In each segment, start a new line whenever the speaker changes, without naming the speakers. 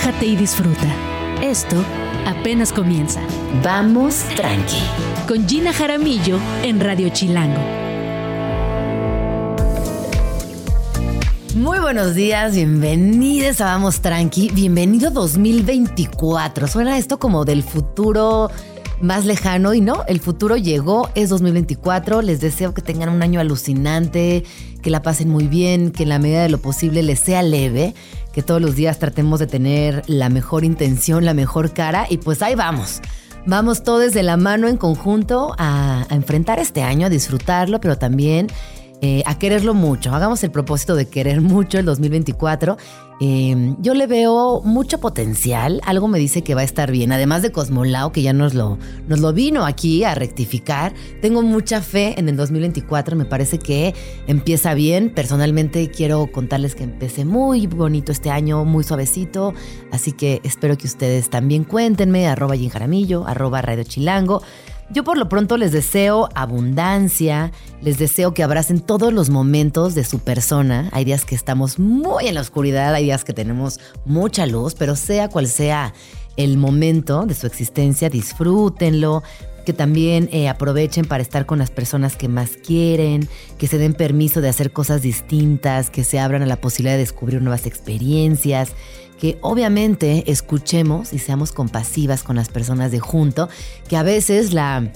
relájate y disfruta. Esto apenas comienza.
Vamos tranqui.
Con Gina Jaramillo en Radio Chilango.
Muy buenos días, bienvenidos a Vamos Tranqui, bienvenido 2024. Suena esto como del futuro más lejano y no, el futuro llegó, es 2024. Les deseo que tengan un año alucinante, que la pasen muy bien, que en la medida de lo posible les sea leve, que todos los días tratemos de tener la mejor intención, la mejor cara y pues ahí vamos. Vamos todos de la mano en conjunto a, a enfrentar este año, a disfrutarlo, pero también eh, a quererlo mucho. Hagamos el propósito de querer mucho el 2024. Eh, yo le veo mucho potencial. Algo me dice que va a estar bien. Además de Cosmolao, que ya nos lo, nos lo vino aquí a rectificar. Tengo mucha fe en el 2024. Me parece que empieza bien. Personalmente quiero contarles que empecé muy bonito este año, muy suavecito. Así que espero que ustedes también cuéntenme. Arroba. Yo por lo pronto les deseo abundancia, les deseo que abracen todos los momentos de su persona. Hay días que estamos muy en la oscuridad, hay días que tenemos mucha luz, pero sea cual sea el momento de su existencia, disfrútenlo, que también eh, aprovechen para estar con las personas que más quieren, que se den permiso de hacer cosas distintas, que se abran a la posibilidad de descubrir nuevas experiencias, que obviamente escuchemos y seamos compasivas con las personas de junto, que a veces la,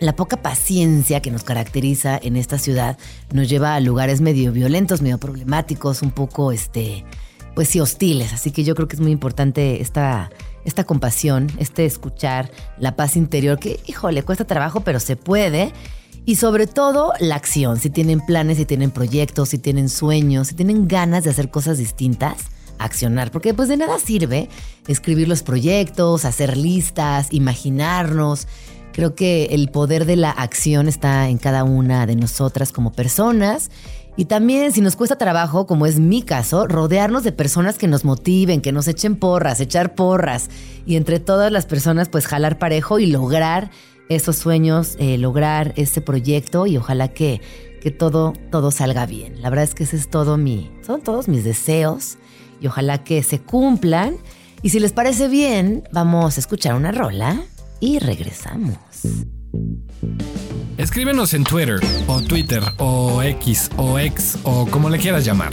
la poca paciencia que nos caracteriza en esta ciudad nos lleva a lugares medio violentos, medio problemáticos, un poco, este, pues sí, hostiles. Así que yo creo que es muy importante esta, esta compasión, este escuchar la paz interior, que, híjole, cuesta trabajo, pero se puede. Y sobre todo la acción, si tienen planes, si tienen proyectos, si tienen sueños, si tienen ganas de hacer cosas distintas, accionar, porque pues de nada sirve escribir los proyectos, hacer listas, imaginarnos. Creo que el poder de la acción está en cada una de nosotras como personas. Y también si nos cuesta trabajo, como es mi caso, rodearnos de personas que nos motiven, que nos echen porras, echar porras. Y entre todas las personas, pues jalar parejo y lograr esos sueños, eh, lograr ese proyecto y ojalá que, que todo, todo salga bien. La verdad es que ese es todo mi, son todos mis deseos y ojalá que se cumplan. Y si les parece bien, vamos a escuchar una rola y regresamos.
Escríbenos en Twitter o Twitter o X o X o como le quieras llamar.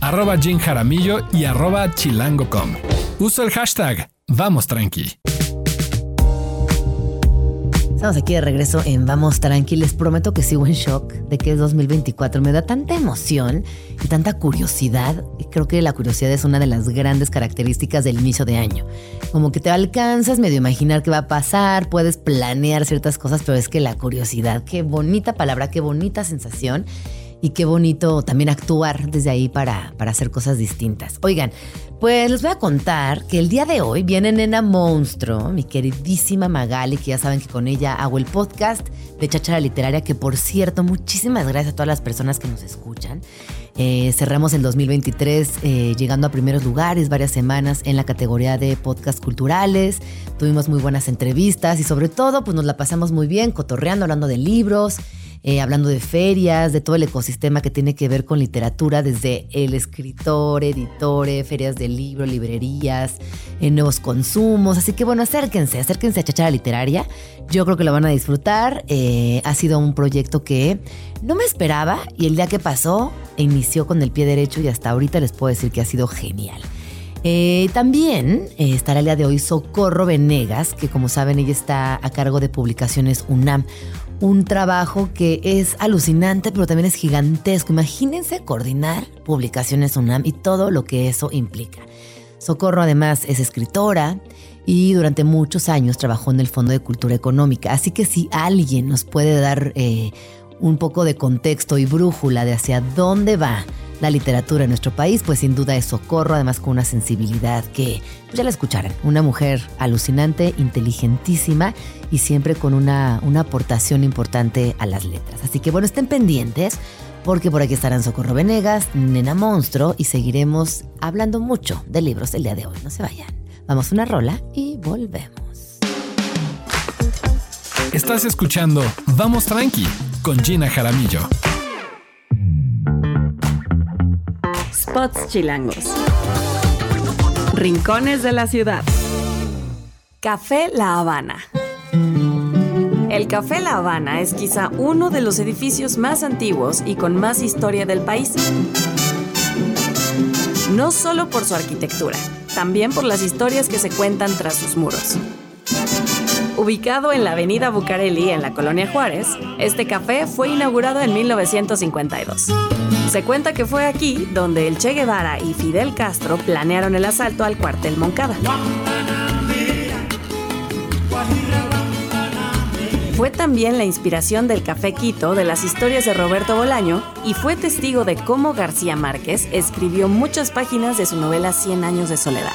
Arroba Jim Jaramillo y arroba chilango.com. Uso el hashtag Vamos Tranqui.
Estamos aquí de regreso en Vamos Tranqui. Les prometo que sigo en shock de que es 2024. Me da tanta emoción y tanta curiosidad. Creo que la curiosidad es una de las grandes características del inicio de año. Como que te alcanzas medio imaginar qué va a pasar, puedes planear ciertas cosas, pero es que la curiosidad, qué bonita palabra, qué bonita sensación y qué bonito también actuar desde ahí para, para hacer cosas distintas. Oigan, pues les voy a contar que el día de hoy viene Nena Monstruo, mi queridísima Magali, que ya saben que con ella hago el podcast de Chachara Literaria, que por cierto, muchísimas gracias a todas las personas que nos escuchan. Eh, cerramos el 2023 eh, llegando a primeros lugares varias semanas en la categoría de podcast culturales. Tuvimos muy buenas entrevistas y sobre todo pues nos la pasamos muy bien cotorreando, hablando de libros. Eh, hablando de ferias, de todo el ecosistema que tiene que ver con literatura, desde el escritor, editor, ferias de libro, librerías, eh, nuevos consumos. Así que bueno, acérquense, acérquense a Chachara Literaria. Yo creo que lo van a disfrutar. Eh, ha sido un proyecto que no me esperaba y el día que pasó inició con el pie derecho y hasta ahorita les puedo decir que ha sido genial. también estará el día de hoy Socorro Venegas, que como saben ella está a cargo de publicaciones UNAM un trabajo que es alucinante, pero también es gigantesco. Imagínense coordinar publicaciones UNAM y todo lo que eso implica. Socorro además es escritora y durante muchos años trabajó en el Fondo de Cultura Económica. Así que si alguien nos puede dar eh, un poco de contexto y brújula de hacia dónde va la literatura en nuestro país, pues sin duda es Socorro, además con una sensibilidad que pues ya la escucharon, una mujer alucinante, inteligentísima y siempre con una, una aportación importante a las letras. Así que bueno, estén pendientes porque por aquí estarán Socorro Venegas, Nena Monstruo y seguiremos hablando mucho de libros el día de hoy. No se vayan. Vamos a una rola y volvemos.
Estás escuchando Vamos Tranqui con Gina Jaramillo.
Spots chilangos.
Rincones de la ciudad. Café La Habana. El Café La Habana es quizá uno de los edificios más antiguos y con más historia del país. No solo por su arquitectura, también por las historias que se cuentan tras sus muros. Ubicado en la avenida Bucareli, en la colonia Juárez, este café fue inaugurado en 1952. Se cuenta que fue aquí donde el Che Guevara y Fidel Castro planearon el asalto al cuartel Moncada. Fue también la inspiración del Café Quito de las historias de Roberto Bolaño y fue testigo de cómo García Márquez escribió muchas páginas de su novela Cien años de soledad.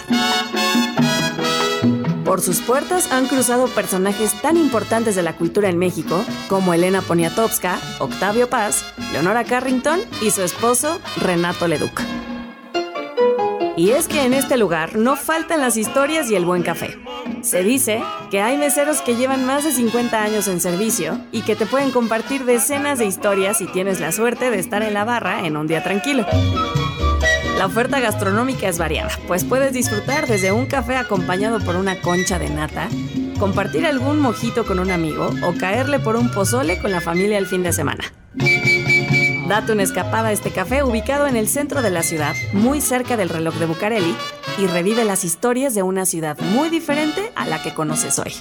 Por sus puertas han cruzado personajes tan importantes de la cultura en México como Elena Poniatowska, Octavio Paz, Leonora Carrington y su esposo Renato Leduc. Y es que en este lugar no faltan las historias y el buen café. Se dice que hay meseros que llevan más de 50 años en servicio y que te pueden compartir decenas de historias si tienes la suerte de estar en la barra en un día tranquilo. La oferta gastronómica es variada, pues puedes disfrutar desde un café acompañado por una concha de nata, compartir algún mojito con un amigo o caerle por un pozole con la familia el fin de semana. Date una escapada a este café ubicado en el centro de la ciudad, muy cerca del reloj de Bucareli, y revive las historias de una ciudad muy diferente a la que conoces hoy.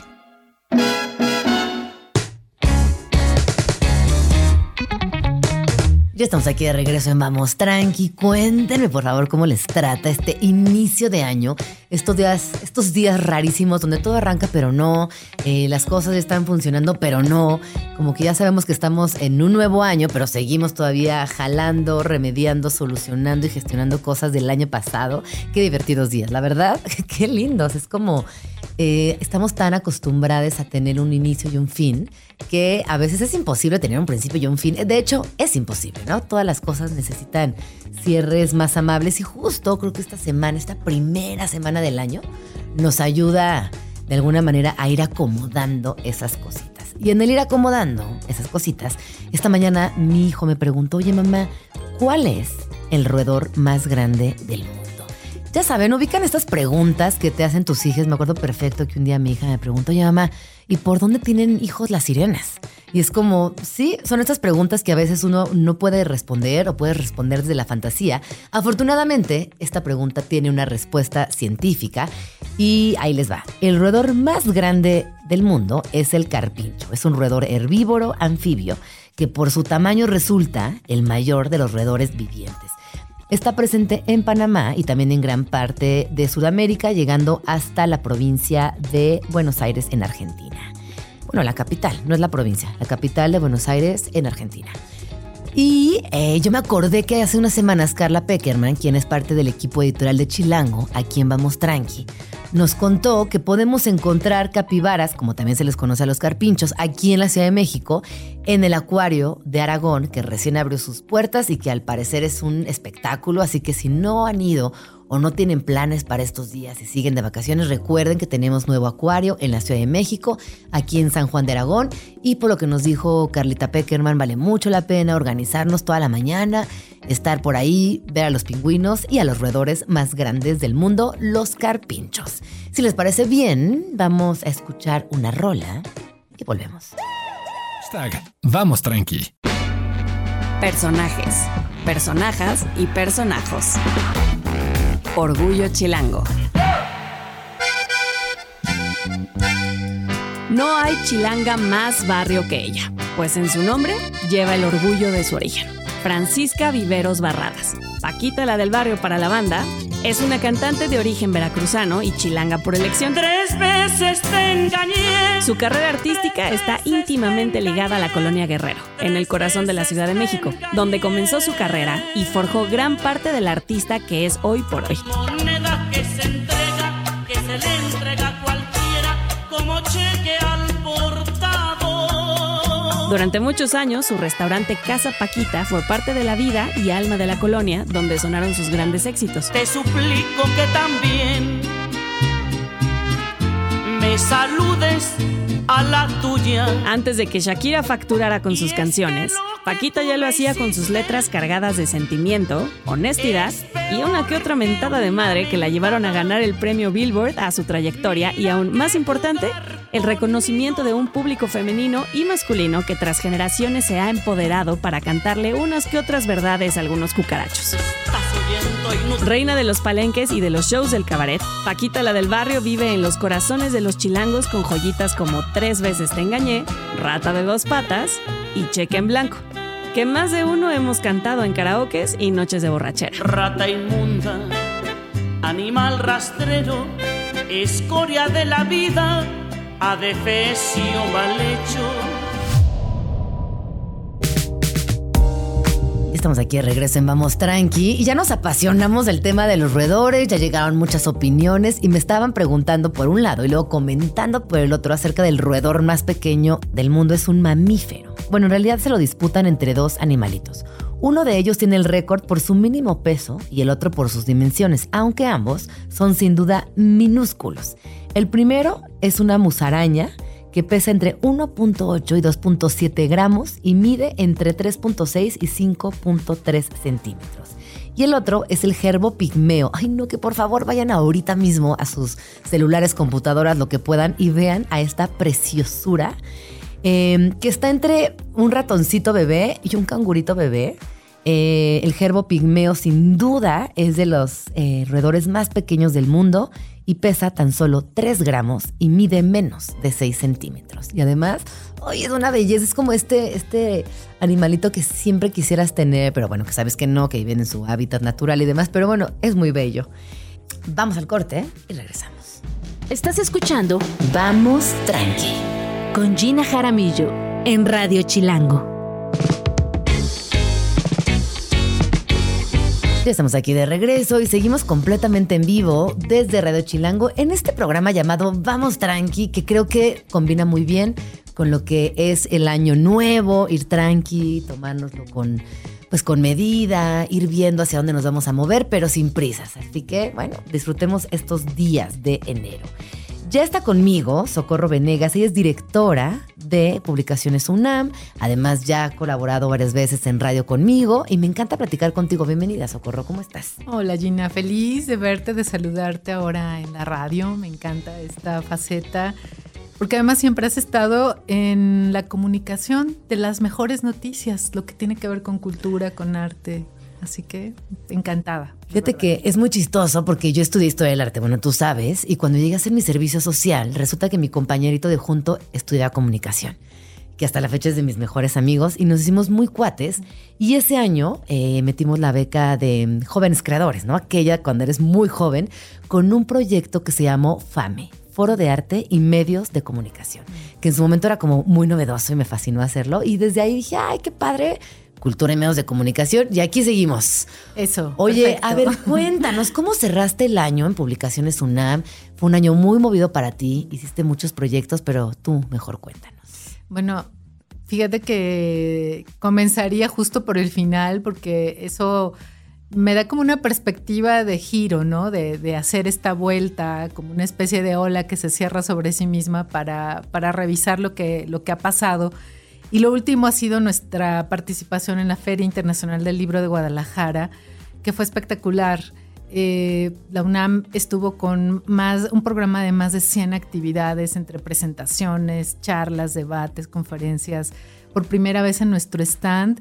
Ya estamos aquí de regreso en Vamos Tranqui. Cuéntenme, por favor, cómo les trata este inicio de año. Estos días, estos días rarísimos donde todo arranca, pero no. Eh, las cosas están funcionando, pero no. Como que ya sabemos que estamos en un nuevo año, pero seguimos todavía jalando, remediando, solucionando y gestionando cosas del año pasado. Qué divertidos días, la verdad. Qué lindos. Es como eh, estamos tan acostumbrados a tener un inicio y un fin que a veces es imposible tener un principio y un fin. De hecho, es imposible, ¿no? Todas las cosas necesitan cierres más amables y justo creo que esta semana, esta primera semana del año, nos ayuda de alguna manera a ir acomodando esas cositas. Y en el ir acomodando esas cositas, esta mañana mi hijo me preguntó, oye mamá, ¿cuál es el roedor más grande del mundo? Ya saben, ubican estas preguntas que te hacen tus hijas. Me acuerdo perfecto que un día mi hija me preguntó, oye mamá, ¿y por dónde tienen hijos las sirenas? Y es como, sí, son estas preguntas que a veces uno no puede responder o puede responder desde la fantasía. Afortunadamente, esta pregunta tiene una respuesta científica y ahí les va. El roedor más grande del mundo es el carpincho. Es un roedor herbívoro anfibio que por su tamaño resulta el mayor de los roedores vivientes. Está presente en Panamá y también en gran parte de Sudamérica, llegando hasta la provincia de Buenos Aires en Argentina. Bueno, la capital, no es la provincia, la capital de Buenos Aires en Argentina. Y eh, yo me acordé que hace unas semanas Carla Peckerman, quien es parte del equipo editorial de Chilango, a quien vamos tranqui, nos contó que podemos encontrar capibaras, como también se les conoce a los carpinchos, aquí en la Ciudad de México, en el acuario de Aragón, que recién abrió sus puertas y que al parecer es un espectáculo, así que si no han ido o no tienen planes para estos días y siguen de vacaciones, recuerden que tenemos nuevo acuario en la Ciudad de México, aquí en San Juan de Aragón, y por lo que nos dijo Carlita Peckerman, vale mucho la pena organizarnos toda la mañana, estar por ahí, ver a los pingüinos y a los roedores más grandes del mundo, los carpinchos. Si les parece bien, vamos a escuchar una rola y volvemos.
Vamos tranqui.
Personajes, personajas y personajos. Orgullo Chilango. No hay chilanga más barrio que ella, pues en su nombre lleva el orgullo de su origen. Francisca Viveros Barradas, Paquita la del barrio para la banda, es una cantante de origen veracruzano y chilanga por elección.
Tres veces te engañé.
Su carrera artística está íntimamente ligada a la colonia Guerrero, en el corazón de la Ciudad de México, donde comenzó su carrera y forjó gran parte del artista que es hoy por hoy. Durante muchos años, su restaurante Casa Paquita fue parte de la vida y alma de la colonia, donde sonaron sus grandes éxitos.
Te suplico que también me saludes a la tuya.
Antes de que Shakira facturara con sus canciones, Paquita ya lo hacía con sus letras cargadas de sentimiento, honestidad y una que otra mentada de madre que la llevaron a ganar el premio Billboard a su trayectoria y aún más importante, el reconocimiento de un público femenino y masculino que tras generaciones se ha empoderado para cantarle unas que otras verdades a algunos cucarachos. Reina de los palenques y de los shows del cabaret, Paquita la del barrio vive en los corazones de los chilangos con joyitas como Tres veces te engañé, Rata de dos patas y Cheque en blanco, que más de uno hemos cantado en karaokes y noches de borrachera.
Rata inmunda, animal rastrero, escoria de la vida, adefesio mal hecho.
Estamos aquí de regreso en Vamos Tranqui y ya nos apasionamos del tema de los roedores, ya llegaron muchas opiniones y me estaban preguntando por un lado y luego comentando por el otro acerca del roedor más pequeño del mundo. Es un mamífero. Bueno, en realidad se lo disputan entre dos animalitos. Uno de ellos tiene el récord por su mínimo peso y el otro por sus dimensiones, aunque ambos son sin duda minúsculos. El primero es una musaraña que pesa entre 1.8 y 2.7 gramos y mide entre 3.6 y 5.3 centímetros. Y el otro es el gerbo pigmeo. Ay, no, que por favor vayan ahorita mismo a sus celulares, computadoras, lo que puedan y vean a esta preciosura eh, que está entre un ratoncito bebé y un cangurito bebé. Eh, el gerbo pigmeo sin duda es de los eh, roedores más pequeños del mundo y pesa tan solo 3 gramos y mide menos de 6 centímetros. Y además, hoy es una belleza, es como este, este animalito que siempre quisieras tener, pero bueno, que sabes que no, que vive en su hábitat natural y demás, pero bueno, es muy bello. Vamos al corte y regresamos.
Estás escuchando
Vamos tranqui.
con Gina Jaramillo en Radio Chilango.
Ya estamos aquí de regreso y seguimos completamente en vivo desde Radio Chilango en este programa llamado Vamos Tranqui, que creo que combina muy bien con lo que es el año nuevo, ir tranqui, tomárnoslo con pues con medida, ir viendo hacia dónde nos vamos a mover, pero sin prisas. Así que, bueno, disfrutemos estos días de enero. Ya está conmigo Socorro Venegas, ella es directora de Publicaciones UNAM, además ya ha colaborado varias veces en radio conmigo y me encanta platicar contigo. Bienvenida Socorro, ¿cómo estás?
Hola Gina, feliz de verte, de saludarte ahora en la radio. Me encanta esta faceta, porque además siempre has estado en la comunicación de las mejores noticias, lo que tiene que ver con cultura, con arte. Así que encantada.
Fíjate que es muy chistoso porque yo estudié historia del arte, bueno, tú sabes, y cuando llegué a hacer mi servicio social, resulta que mi compañerito de junto estudiaba comunicación, que hasta la fecha es de mis mejores amigos, y nos hicimos muy cuates. Y ese año eh, metimos la beca de jóvenes creadores, ¿no? Aquella cuando eres muy joven, con un proyecto que se llamó FAME. Foro de Arte y Medios de Comunicación, que en su momento era como muy novedoso y me fascinó hacerlo. Y desde ahí dije, ay, qué padre, cultura y medios de comunicación. Y aquí seguimos.
Eso.
Oye,
perfecto.
a ver, cuéntanos, ¿cómo cerraste el año en Publicaciones UNAM? Fue un año muy movido para ti, hiciste muchos proyectos, pero tú mejor cuéntanos.
Bueno, fíjate que comenzaría justo por el final, porque eso me da como una perspectiva de giro, ¿no? De, de hacer esta vuelta, como una especie de ola que se cierra sobre sí misma para, para revisar lo que, lo que ha pasado. Y lo último ha sido nuestra participación en la Feria Internacional del Libro de Guadalajara, que fue espectacular. Eh, la UNAM estuvo con más, un programa de más de 100 actividades entre presentaciones, charlas, debates, conferencias. Por primera vez en nuestro stand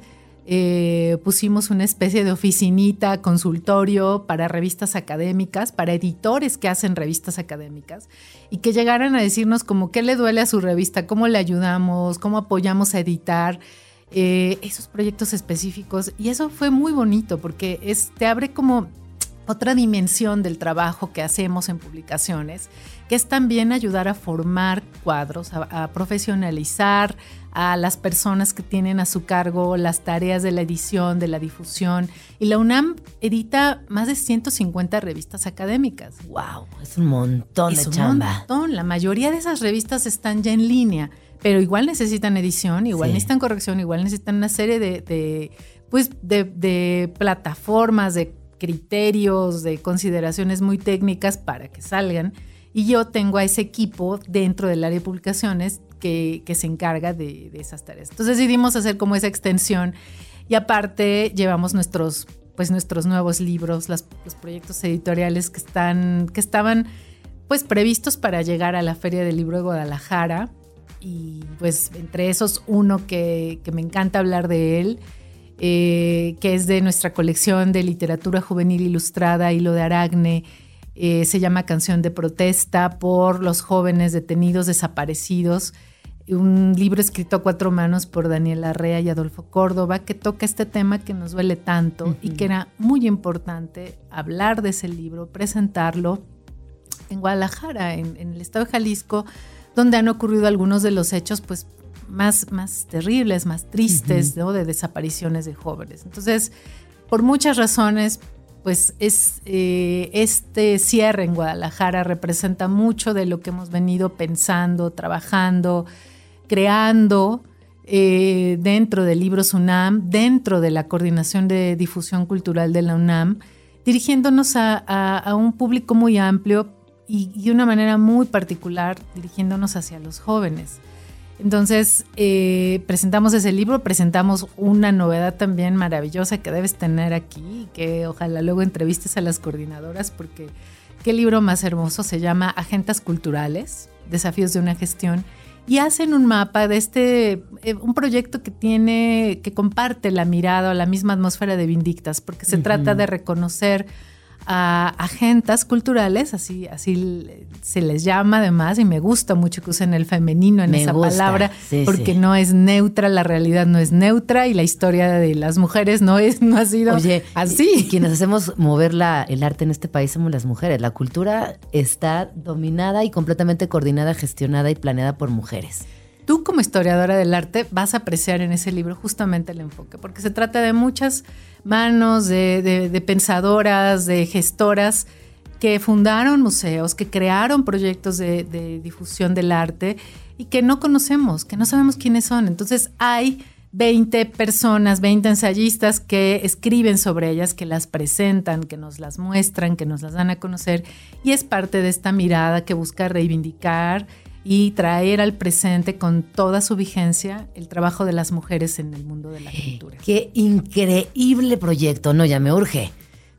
eh, pusimos una especie de oficinita, consultorio para revistas académicas, para editores que hacen revistas académicas y que llegaran a decirnos como qué le duele a su revista, cómo le ayudamos, cómo apoyamos a editar. eh, esos proyectos específicos. Y eso fue muy bonito porque es, te abre como otra dimensión del trabajo que hacemos en publicaciones, que es también ayudar a formar cuadros, a, a profesionalizar a las personas que tienen a su cargo las tareas de la edición, de la difusión. Y la UNAM edita más de 150 revistas académicas.
Wow, es un montón
Es
de
un
chamba.
montón. La mayoría de esas revistas están ya en línea, pero igual necesitan edición, igual
Sí.
necesitan corrección, igual necesitan una serie de, de, pues, de, de plataformas, de criterios, de consideraciones muy técnicas para que salgan. Y yo tengo a ese equipo dentro del área de publicaciones que, que se encarga de, de esas tareas. Entonces decidimos hacer como esa extensión y aparte llevamos nuestros pues nuestros nuevos libros, las, los proyectos editoriales que están que estaban pues previstos para llegar a la Feria del Libro de Guadalajara y pues entre esos uno que, que me encanta hablar de él, eh, que es de nuestra colección de literatura juvenil ilustrada, Hilo de Aragne, eh, se llama Canción de Protesta por los jóvenes detenidos desaparecidos, un libro escrito a cuatro manos por Daniel Arrea y Adolfo Córdoba, que toca este tema que nos duele tanto uh -huh. y que era muy importante hablar de ese libro, presentarlo en Guadalajara, en, en, el estado de Jalisco, donde han ocurrido algunos de los hechos pues, más, más terribles, más tristes, uh -huh. ¿no? de desapariciones de jóvenes. Entonces, por muchas razones, pues es, eh, este cierre en Guadalajara representa mucho de lo que hemos venido pensando, trabajando, creando eh, dentro de Libros UNAM, dentro de la Coordinación de Difusión Cultural de la UNAM, dirigiéndonos a, a, un público muy amplio y, de una manera muy particular, dirigiéndonos hacia los jóvenes. Entonces, eh, presentamos ese libro, presentamos una novedad también maravillosa que debes tener aquí, que ojalá luego entrevistes a las coordinadoras, porque qué libro más hermoso, se llama Agendas Culturales, Desafíos de una Gestión, y hacen un mapa de este, eh, un proyecto que tiene, que comparte la mirada o la misma atmósfera de Vindictas, porque se uh -huh. trata de reconocer a agendas culturales, así, así se les llama además, y me gusta mucho que usen el femenino en
me
esa
gusta.
palabra,
sí,
porque
sí.
no es neutra, la realidad no es neutra y la historia de las mujeres no, es, no ha sido
Oye,
así.
Y, y quienes hacemos mover la, el arte en este país somos las mujeres. La cultura está dominada y completamente coordinada, gestionada y planeada por mujeres
tú como historiadora del arte vas a apreciar en ese libro justamente el enfoque, porque se trata de muchas manos, de, pensadoras, de gestoras que fundaron museos, que crearon proyectos de, de, difusión del arte y que no conocemos, que no sabemos quiénes son. Entonces hay 20 personas, 20 ensayistas que escriben sobre ellas, que las presentan, que nos las muestran, que nos las dan a conocer y es parte de esta mirada que busca reivindicar y traer al presente con toda su vigencia el trabajo de las mujeres en el mundo de la cultura.
Qué increíble proyecto, no, ya me urge.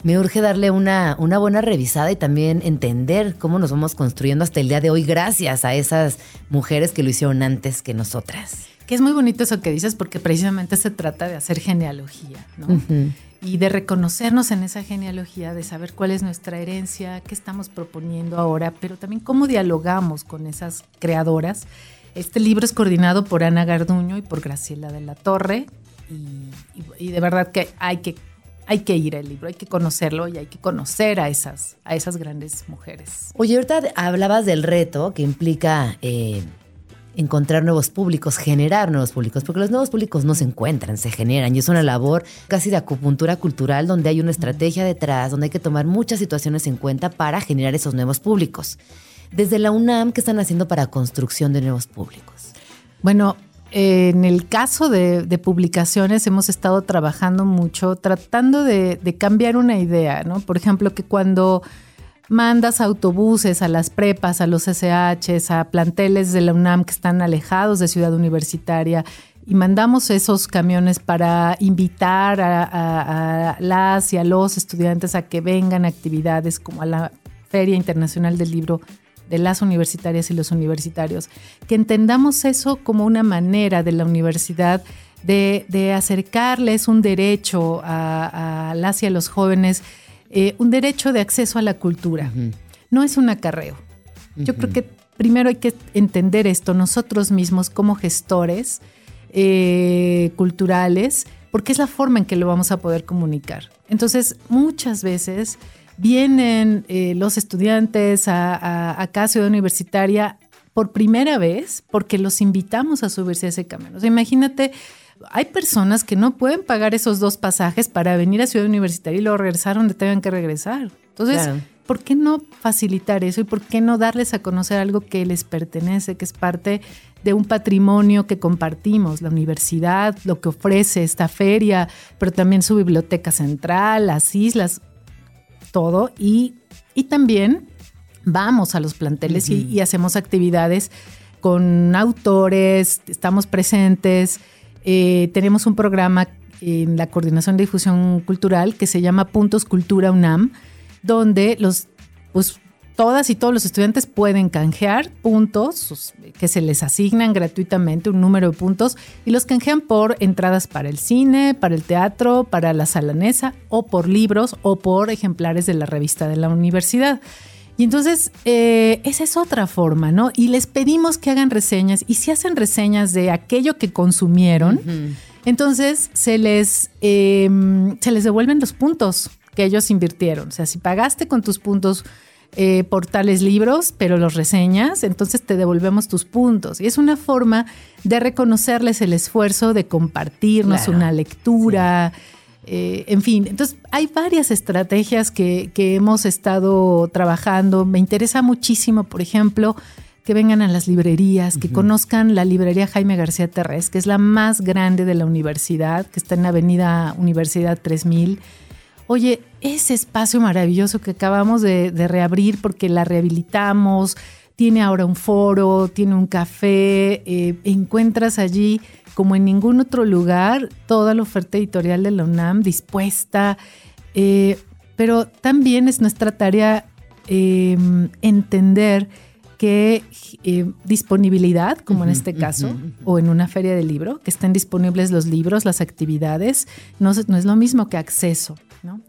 Me urge darle una, una buena revisada y también entender cómo nos vamos construyendo hasta el día de hoy gracias a esas mujeres que lo hicieron antes que nosotras.
Que es muy bonito eso que dices porque precisamente se trata de hacer genealogía, ¿no? Uh -huh y de reconocernos en esa genealogía, de saber cuál es nuestra herencia, qué estamos proponiendo ahora, pero también cómo dialogamos con esas creadoras. Este libro es coordinado por Ana Garduño y por Graciela de la Torre y, y, y de verdad que hay que hay que ir al libro, hay que conocerlo y hay que conocer a esas, a esas grandes mujeres.
Oye, ahorita hablabas del reto que implica eh, encontrar nuevos públicos, generar nuevos públicos, porque los nuevos públicos no se encuentran, se generan y es una labor casi de acupuntura cultural donde hay una estrategia detrás, donde hay que tomar muchas situaciones en cuenta para generar esos nuevos públicos. Desde la UNAM, ¿qué están haciendo para construcción de nuevos públicos?
Bueno, eh, en el caso de, publicaciones hemos estado trabajando mucho tratando de cambiar una idea, ¿no? Por ejemplo, que cuando mandas autobuses a las prepas, a los SHs, a planteles de la UNAM que están alejados de Ciudad Universitaria y mandamos esos camiones para invitar a, las y a los estudiantes a que vengan a actividades como a la Feria Internacional del Libro de las universitarias y los universitarios, que entendamos eso como una manera de la universidad de, de acercarles un derecho a las y a los jóvenes eh, un derecho de acceso a la cultura. Uh -huh. No es un acarreo. Uh -huh. Yo creo que primero hay que entender esto nosotros mismos como gestores eh, culturales, porque es la forma en que lo vamos a poder comunicar. Entonces, muchas veces vienen eh, los estudiantes a, a, acá Ciudad Universitaria por primera vez porque los invitamos a subirse a ese camión. O sea, imagínate hay personas que no pueden pagar esos dos pasajes para venir a Ciudad Universitaria y luego regresar donde tengan que regresar. Entonces, claro. ¿por qué no facilitar eso y por qué no darles a conocer algo que les pertenece, que es parte de un patrimonio que compartimos, la universidad, lo que ofrece esta feria, pero también su biblioteca central, las islas, todo. Y, y también vamos a los planteles uh -huh. y, y hacemos actividades con autores, estamos presentes, eh, tenemos un programa en la Coordinación de Difusión Cultural que se llama Puntos Cultura UNAM, donde los, pues, todas y todos los estudiantes pueden canjear puntos que se les asignan gratuitamente, un número de puntos, y los canjean por entradas para el cine, para el teatro, para la salanesa, o por libros, o por ejemplares de la revista de la universidad. Y entonces, eh, esa es otra forma, ¿no? Y les pedimos que hagan reseñas, y si hacen reseñas de aquello que consumieron, entonces se les, em, se les devuelven los puntos que ellos invirtieron. O sea, si pagaste con tus puntos eh, por tales libros, pero los reseñas, entonces te devolvemos tus puntos. Y es una forma de reconocerles el esfuerzo de compartirnos una lectura. Eh, en fin, entonces hay varias estrategias que, que hemos estado trabajando. Me interesa muchísimo, por ejemplo, que vengan a las librerías, que conozcan la librería Jaime García Terrés, que es la más grande de la universidad, que está en la Avenida Universidad 3000 oye, ese espacio maravilloso que acabamos de, reabrir porque la rehabilitamos, tiene ahora un foro, tiene un café, eh, encuentras allí como en ningún otro lugar toda la oferta editorial de la UNAM dispuesta, eh, pero también es nuestra tarea em, entender que eh, disponibilidad, como en este caso, o en una feria de libro, que estén disponibles los libros, las actividades, no, no es lo mismo que acceso.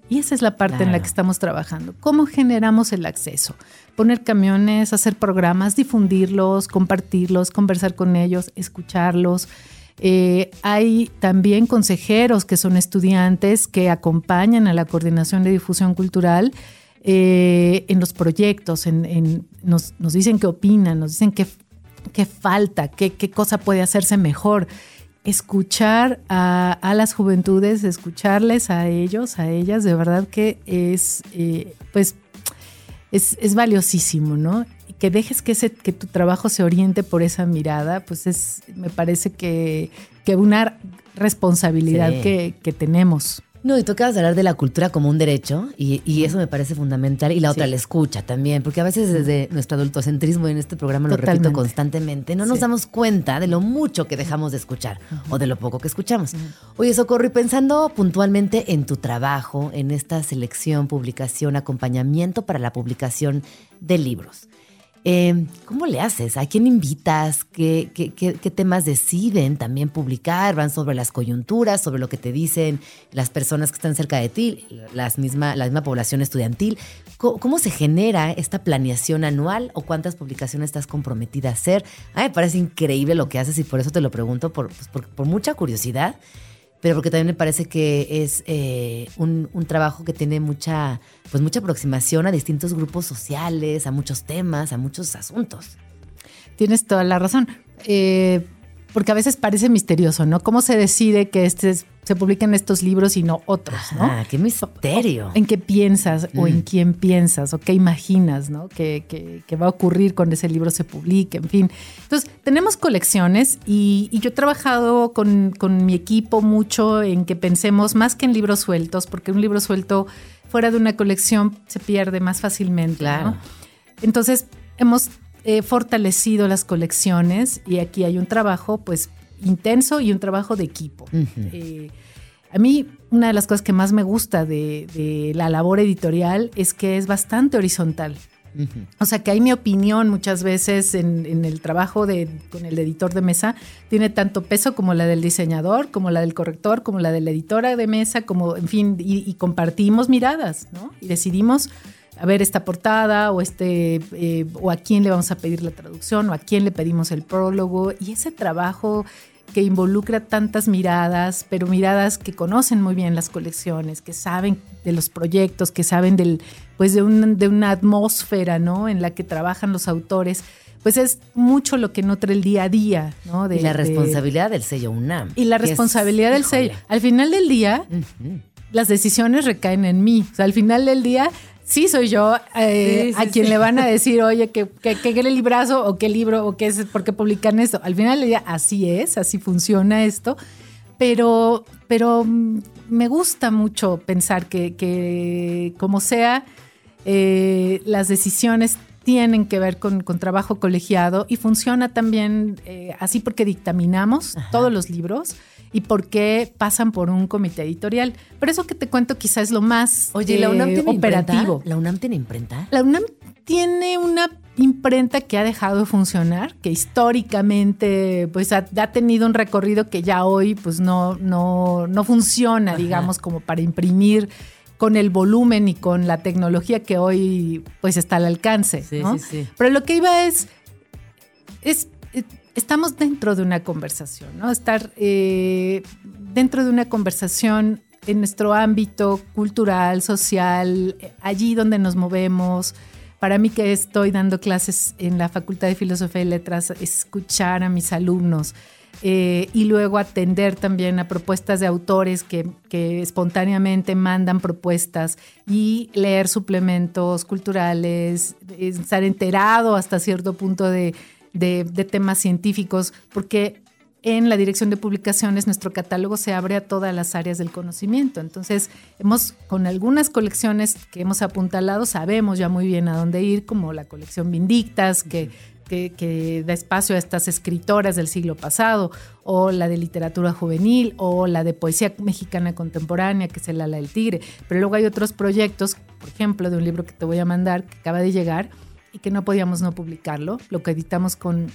Y esa es la parte en la que estamos trabajando. ¿Cómo generamos el acceso? Poner camiones, hacer programas, difundirlos, compartirlos, conversar con ellos, escucharlos. Eh, hay también consejeros que son estudiantes que acompañan a la coordinación de difusión cultural eh, en los proyectos, nos, dicen qué opinan, nos dicen qué, falta, qué, qué cosa puede hacerse mejor escuchar a, las juventudes, escucharles a ellos, a ellas, de verdad que es, eh, pues, es, valiosísimo, ¿no? que dejes que, ese, que tu trabajo se oriente por esa mirada, pues es, me parece que, que una responsabilidad que, que tenemos.
No, y tocabas hablar de la cultura como un derecho, y, eso me parece fundamental. Y la otra, la escucha también, porque a veces desde nuestro adultocentrismo en este programa lo repito constantemente, no nos damos cuenta de lo mucho que dejamos de escuchar o de lo poco que escuchamos. Oye, Socorro, y pensando puntualmente en tu trabajo, en esta selección, publicación, acompañamiento para la publicación de libros. Em, ¿Cómo le haces? ¿A quién invitas? ¿Qué, temas deciden también publicar? ¿Van sobre las coyunturas, sobre lo que te dicen las personas que están cerca de ti, las misma, la misma población estudiantil? ¿Cómo, se genera esta planeación anual o cuántas publicaciones estás comprometida a hacer? Me parece increíble lo que haces y por eso te lo pregunto, por, pues, por mucha curiosidad pero porque también me parece que es eh, un, trabajo que tiene mucha, pues mucha aproximación a distintos grupos sociales, a muchos temas, a muchos asuntos.
Tienes toda la razón. Eh, porque a veces parece misterioso, ¿no? ¿Cómo se decide que este, se publiquen estos libros y no otros, ¿no?
Ah, qué misterio.
¿En qué piensas o en mm. quién piensas o qué imaginas, ¿no? Que, va a ocurrir cuando ese libro se publique, en fin. Entonces, tenemos colecciones y, yo he trabajado con, mi equipo mucho en que pensemos más que en libros sueltos, porque un libro suelto fuera de una colección se pierde más fácilmente. Claro. Entonces, hemos he fortalecido las colecciones y aquí hay un trabajo pues intenso y un trabajo de equipo. Eh, a mí una de las cosas que más me gusta de, la labor editorial es que es bastante horizontal. O sea que hay mi opinión muchas veces en, el trabajo de, con el editor de mesa, tiene tanto peso como la del diseñador, como la del corrector, como la de la editora de mesa, como, en fin, y, y compartimos miradas, ¿no? Y decidimos a ver esta portada o este eh, o a quién le vamos a pedir la traducción o a quién le pedimos el prólogo y ese trabajo que involucra tantas miradas, pero miradas que conocen muy bien las colecciones, que saben de los proyectos, que saben del, pues de, de una atmósfera, ¿no? En la que trabajan los autores pues es mucho lo que nutre el día a día, ¿no?
De, y la responsabilidad del sello UNAM.
Y la responsabilidad del sello. Al final del día, las decisiones recaen en mí. O sea, al final del día, sí soy yo eh, a quien le van a decir, oye, que, que, que, librazo o qué libro o qué es, por qué publican esto. Al final del día, así es, así funciona esto. Pero, pero mm, me gusta mucho pensar que, como sea, eh, las decisiones tienen que ver con, con trabajo colegiado y funciona también eh, así porque dictaminamos todos los libros y porque pasan por un comité editorial. Pero eso que te cuento quizás es lo más
Oye, ¿la UNAM
eh,
tiene
operativo.
imprenta? ¿La UNAM tiene imprenta?
La UNAM tiene una imprenta que ha dejado de funcionar, que históricamente pues ha, ha tenido un recorrido que ya hoy pues no, no, no funciona, digamos, como para imprimir con el volumen y con la tecnología que hoy pues está al alcance.
Sí,
¿no?
sí, sí.
Pero lo que iba es, es estamos dentro de una conversación, ¿no? Estar eh, dentro de una conversación en nuestro ámbito cultural, social, allí donde nos movemos. Para mí que estoy dando clases en la Facultad de Filosofía y Letras, escuchar a mis alumnos eh, y luego atender también a propuestas de autores que, que espontáneamente mandan propuestas y leer suplementos culturales, estar enterado hasta cierto punto de, de, temas científicos, porque en la dirección de publicaciones nuestro catálogo se abre a todas las áreas del conocimiento. Entonces, hemos con algunas colecciones que hemos apuntalado, sabemos ya muy bien a dónde ir, como la colección Vindictas, que, que, que da espacio a estas escritoras del siglo pasado, o la de literatura juvenil, o la de poesía mexicana contemporánea, que es el ala del tigre. Pero luego hay otros proyectos, por ejemplo, de un libro que te voy a mandar, que acaba de llegar, y que no podíamos no publicarlo. Lo que editamos con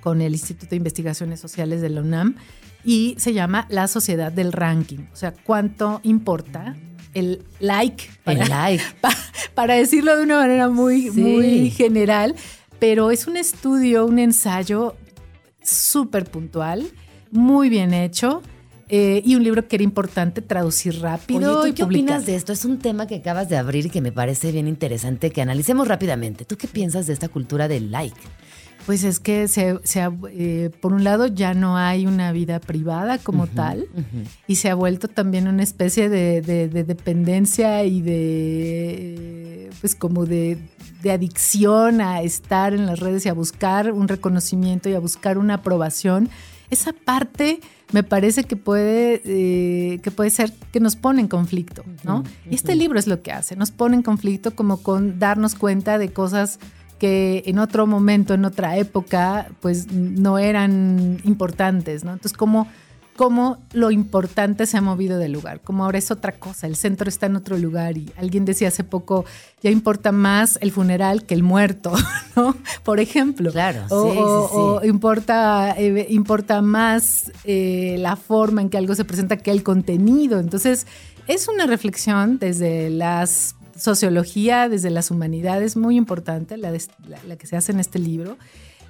con el Instituto de Investigaciones Sociales de la UNAM y se llama La Sociedad del Ranking. O sea, cuánto importa el like.
El
para-
like.
pa- para decirlo de una manera muy,
Sí.
muy general, pero es un estudio, un ensayo súper puntual, muy bien hecho. Eh, y un libro que era importante traducir rápido
Oye,
y
¿tú qué
publicar.
opinas de esto? Es un tema que acabas de abrir y que me parece bien interesante que analicemos rápidamente. ¿Tú qué piensas de esta cultura del like?
Pues es que se, se ha- eh, por un lado ya no hay una vida privada como tal y se ha vuelto también una especie de, de- de dependencia y de pues como de, de adicción a estar en las redes y a buscar un reconocimiento y a buscar una aprobación. Esa parte me parece que puede, eh, que puede ser que nos pone en conflicto, ¿no? Y este libro es lo que hace, nos pone en conflicto como con darnos cuenta de cosas que en otro momento, en otra época, pues no eran importantes, ¿no? Entonces, como cómo lo importante se ha movido del lugar, como ahora es otra cosa, el centro está en otro lugar y alguien decía hace poco, ya importa más el funeral que el muerto, ¿no? Por ejemplo.
Claro,
o,
sí, sí,
o-
sí.
o importa, eh, importa más eh, la forma en que algo se presenta que el contenido. Entonces, es una reflexión desde las sociología, desde las humanidades, muy importante, la, de- la- la que se hace en este libro.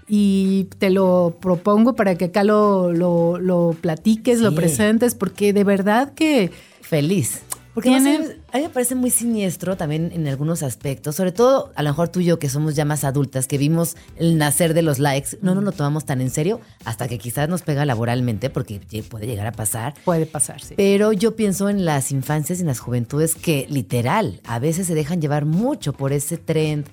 Y te lo propongo para que acá lo, lo- lo platiques, lo
Sí.
presentes, porque de verdad que
Feliz. Porque sé, a mí me parece muy siniestro también en algunos aspectos, sobre todo a lo mejor tú y yo que somos ya más adultas, que vimos el nacer de los likes, no nos lo tomamos tan en serio hasta que quizás nos pega laboralmente, porque puede llegar a pasar.
puede pasarse.
Pero yo pienso en las infancias y en las juventudes que literal a veces se dejan llevar mucho por ese trend,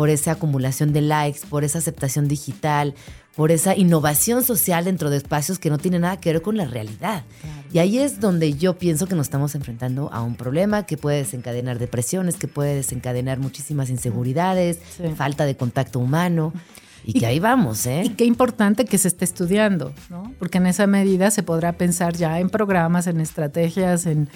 por esa acumulación de likes, por esa aceptación digital, por esa innovación social dentro de espacios que no tienen nada que ver con la realidad. Y ahí es donde yo pienso que nos estamos enfrentando a un problema que puede desencadenar depresiones, que puede desencadenar muchísimas inseguridades,
Sí.
falta de contacto humano. Y,
Y-
que ahí vamos, ¿eh?
Y qué importante que se esté estudiando, ¿no? Porque en esa medida se podrá pensar ya en programas, en estrategias, en,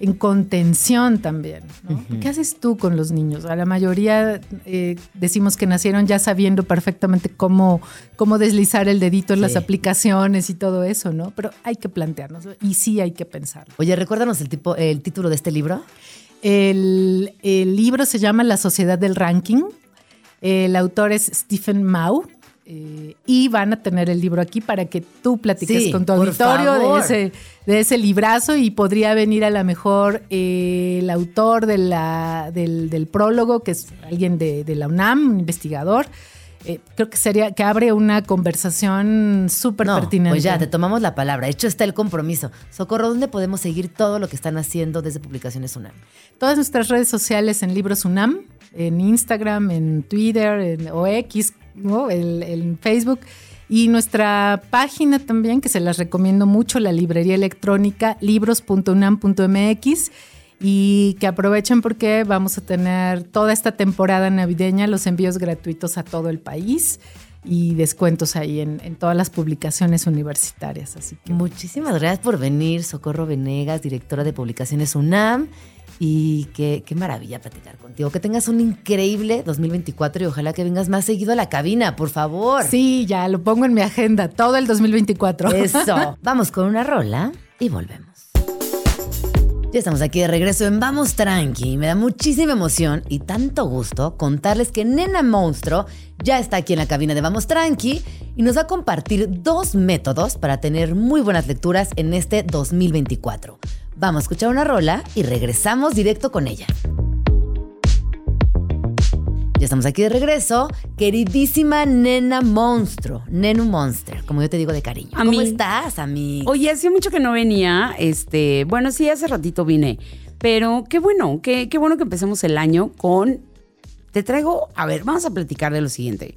en contención también. ¿no? ¿Qué haces tú con los niños? A la mayoría eh, decimos que nacieron ya sabiendo perfectamente cómo, cómo deslizar el dedito en las aplicaciones y todo eso, ¿no? Pero hay que plantearnos y sí hay que pensarlo.
Oye, recuérdanos el, tipo, el título de este libro.
El, el libro se llama La Sociedad del Ranking. El autor es Stephen Mau. Eh, y van a tener el libro aquí para que tú platiques
Sí,
con tu auditorio de ese, de ese librazo y podría venir a lo mejor eh, el autor de la, del, del prólogo, que es alguien de, de la UNAM, un investigador. Eh, creo que sería que abre una conversación súper
No,
pertinente.
pues ya, te tomamos la palabra. Hecho está el compromiso. Socorro, ¿dónde podemos seguir todo lo que están haciendo desde Publicaciones UNAM?
Todas nuestras redes sociales en Libros UNAM, en Instagram, en Twitter, en o X, ¿no? El- Facebook. Y nuestra página también, que se las recomiendo mucho, la librería electrónica libros.unam.mx. y que aprovechen porque vamos a tener toda esta temporada navideña los envíos gratuitos a todo el país y descuentos ahí en, en todas las publicaciones universitarias. Así que
Muchísimas gracias por venir, Socorro Venegas, directora de publicaciones UNAM. Y qué, qué maravilla platicar contigo. Que tengas un increíble 2024 y ojalá que vengas más seguido a la cabina, por favor.
sí, ya lo pongo en mi agenda, todo el 2024.
Eso. Vamos con una rola y volvemos. Ya estamos aquí de regreso en Vamos Tranqui. Me da muchísima emoción y tanto gusto contarles que Nena Monstruo ya está aquí en la cabina de Vamos Tranqui y nos va a compartir dos métodos para tener muy buenas lecturas en este 2024. Vamos a escuchar una rola y regresamos directo con ella. Ya estamos aquí de regreso. Queridísima nena monstruo, Nenu Monster, como yo te digo de cariño.
A
¿Cómo
mí-
estás, amiga?
Oye, hace mucho que no venía. Este, bueno, sí, hace ratito vine. Pero qué bueno, qué, qué bueno que empecemos el año con. Te traigo. A ver, vamos a platicar de lo siguiente.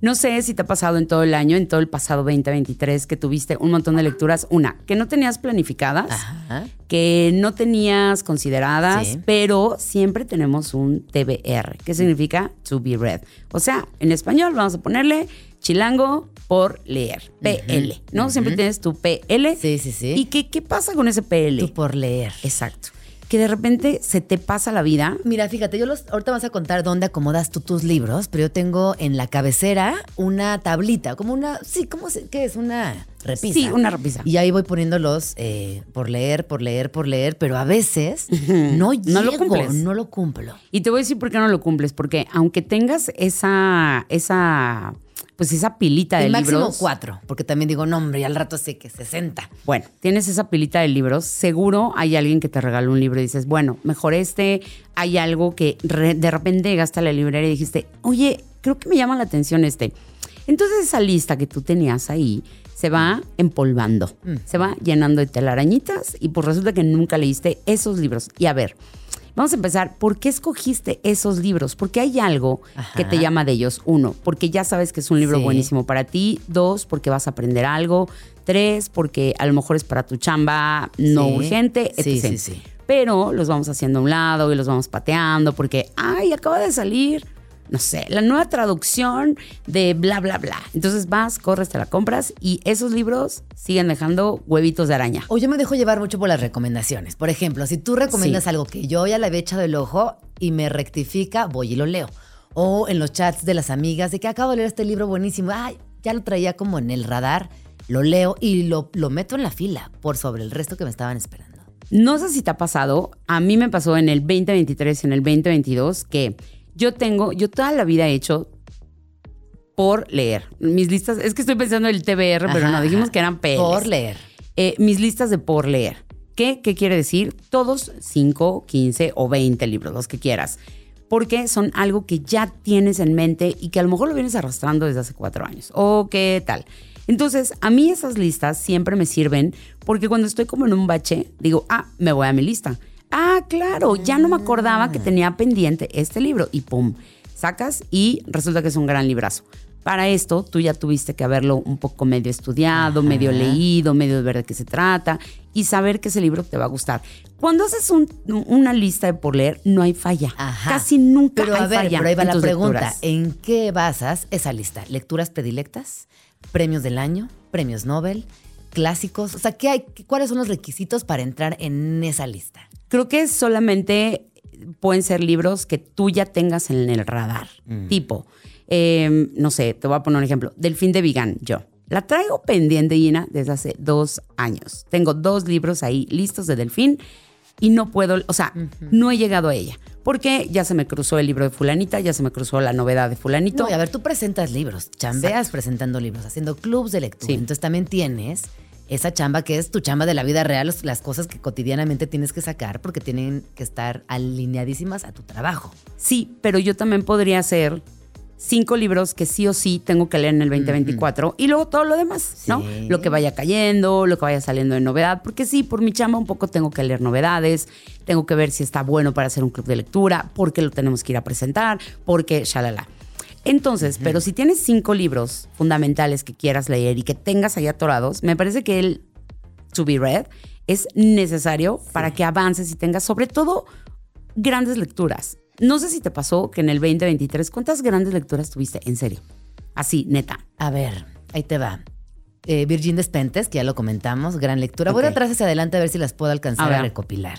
No sé si te ha pasado en todo el año, en todo el pasado 2023, que tuviste un montón de lecturas. Una, que no tenías planificadas,
Ajá.
que no tenías consideradas,
Sí.
pero siempre tenemos un TBR, que significa to be read. O sea, en español vamos a ponerle chilango por leer, PL, ¿no? Siempre tienes tu PL.
Sí, sí, sí.
¿Y qué, qué pasa con ese PL?
Tú por leer.
Exacto. Que de repente se te pasa la vida.
Mira, fíjate, yo los, ahorita vas a contar dónde acomodas tú tus libros, pero yo tengo en la cabecera una tablita, como una, sí, ¿cómo se, qué es? Una repisa.
Sí, una repisa.
Y ahí voy poniéndolos eh, por leer, por leer, por leer, pero a veces no llego,
No lo cumples.
no lo cumplo.
Y te voy a decir por qué no lo cumples, porque aunque tengas esa, esa, pues esa pilita de
El máximo
libros.
cuatro, porque también digo, no, hombre, y al rato sé que 60.
Bueno, tienes esa pilita de libros, seguro hay alguien que te regaló un libro y dices, bueno, mejor este, hay algo que re- de repente llegaste a la librería y dijiste, oye, creo que me llama la atención este. Entonces esa lista que tú tenías ahí se va empolvando, se va llenando de telarañitas y pues resulta que nunca leíste esos libros. Y a ver, vamos a empezar, ¿por qué escogiste esos libros? Porque hay algo que te llama de ellos. Uno, porque ya sabes que es un libro
Sí.
buenísimo para ti. Dos, porque vas a aprender algo. Tres, porque a lo mejor es para tu chamba no
Sí.
urgente,
Sí,
etc.
sí, sí.
Pero los vamos haciendo a un lado y los vamos pateando porque, ay, acaba de salir, no sé, la nueva traducción de bla, bla, bla. Entonces vas, corres, te la compras y esos libros siguen dejando huevitos de araña.
O yo me dejo llevar mucho por las recomendaciones. Por ejemplo, si tú recomiendas
Sí.
algo que yo ya le había echado el ojo y me rectifica, voy y lo leo. O en los chats de las amigas de que acabo de leer este libro buenísimo. Ay, ya lo traía como en el radar, lo leo y lo, lo meto en la fila por sobre el resto que me estaban esperando.
No sé si te ha pasado, a mí me pasó en el 2023 y en el 2022 que yo tengo, yo toda la vida he hecho por leer. Mis listas, es que estoy pensando en el TBR, pero no, dijimos que eran PLs.
Por leer.
Eh, mis listas de por leer. ¿Qué, ¿Qué quiere decir? Todos 5, 15 o 20 libros, los que quieras. Porque son algo que ya tienes en mente y que a lo mejor lo vienes arrastrando desde hace cuatro años. ¿O qué tal? Entonces, a mí esas listas siempre me sirven porque cuando estoy como en un bache, digo, ah, me voy a mi lista. Ah, claro, ya no me acordaba que tenía pendiente este libro y pum, sacas y resulta que es un gran librazo. Para esto, tú ya tuviste que haberlo un poco medio estudiado, medio leído, medio de ver de qué se trata y saber que ese libro te va a gustar. Cuando haces un- una lista de por leer, no hay falla.
Ajá.
Casi nunca
Pero
hay
a ver,
falla.
pero ahí va la pregunta.
lecturas.
¿En qué basas esa lista? ¿Lecturas predilectas? ¿Premios del año? ¿Premios Nobel? ¿Clásicos? O sea, ¿qué hay, ¿cuáles son los requisitos para entrar en esa lista?
Creo que solamente pueden ser libros que tú ya tengas en el radar. Tipo, eh, no sé, te voy a poner un ejemplo. Delfín de Vigan, yo. La traigo pendiente, Gina, desde hace dos años. Tengo dos libros ahí listos de Delfín y no puedo, o sea, no he llegado a ella. Porque ya se me cruzó el libro de fulanita, ya se me cruzó la novedad de fulanito.
No, y a ver, tú presentas libros, chambeas presentando libros, haciendo clubs de lectura.
Sí.
Entonces también tienes esa chamba que es tu chamba de la vida real, las cosas que cotidianamente tienes que sacar porque tienen que estar alineadísimas a tu trabajo.
Sí, pero yo también podría hacer cinco libros que sí o sí tengo que leer en el 2024 y luego todo lo demás, ¿no? Lo que vaya cayendo, lo que vaya saliendo de novedad, porque sí, por mi chamba un poco tengo que leer novedades, tengo que ver si está bueno para hacer un club de lectura, porque lo tenemos que ir a presentar, porque shalala. Entonces, pero si tienes cinco libros fundamentales que quieras leer y que tengas ahí atorados, me parece que el to be read es necesario para que avances y tengas sobre todo grandes lecturas. No sé si te pasó que en el 2023, ¿cuántas grandes lecturas tuviste? En serio. Así, neta.
A ver, ahí te va. Eh, Virgin Despentes, que ya lo comentamos, gran lectura. Voy de
Ok.
atrás hacia adelante a ver si las puedo alcanzar
A
a, recopilar.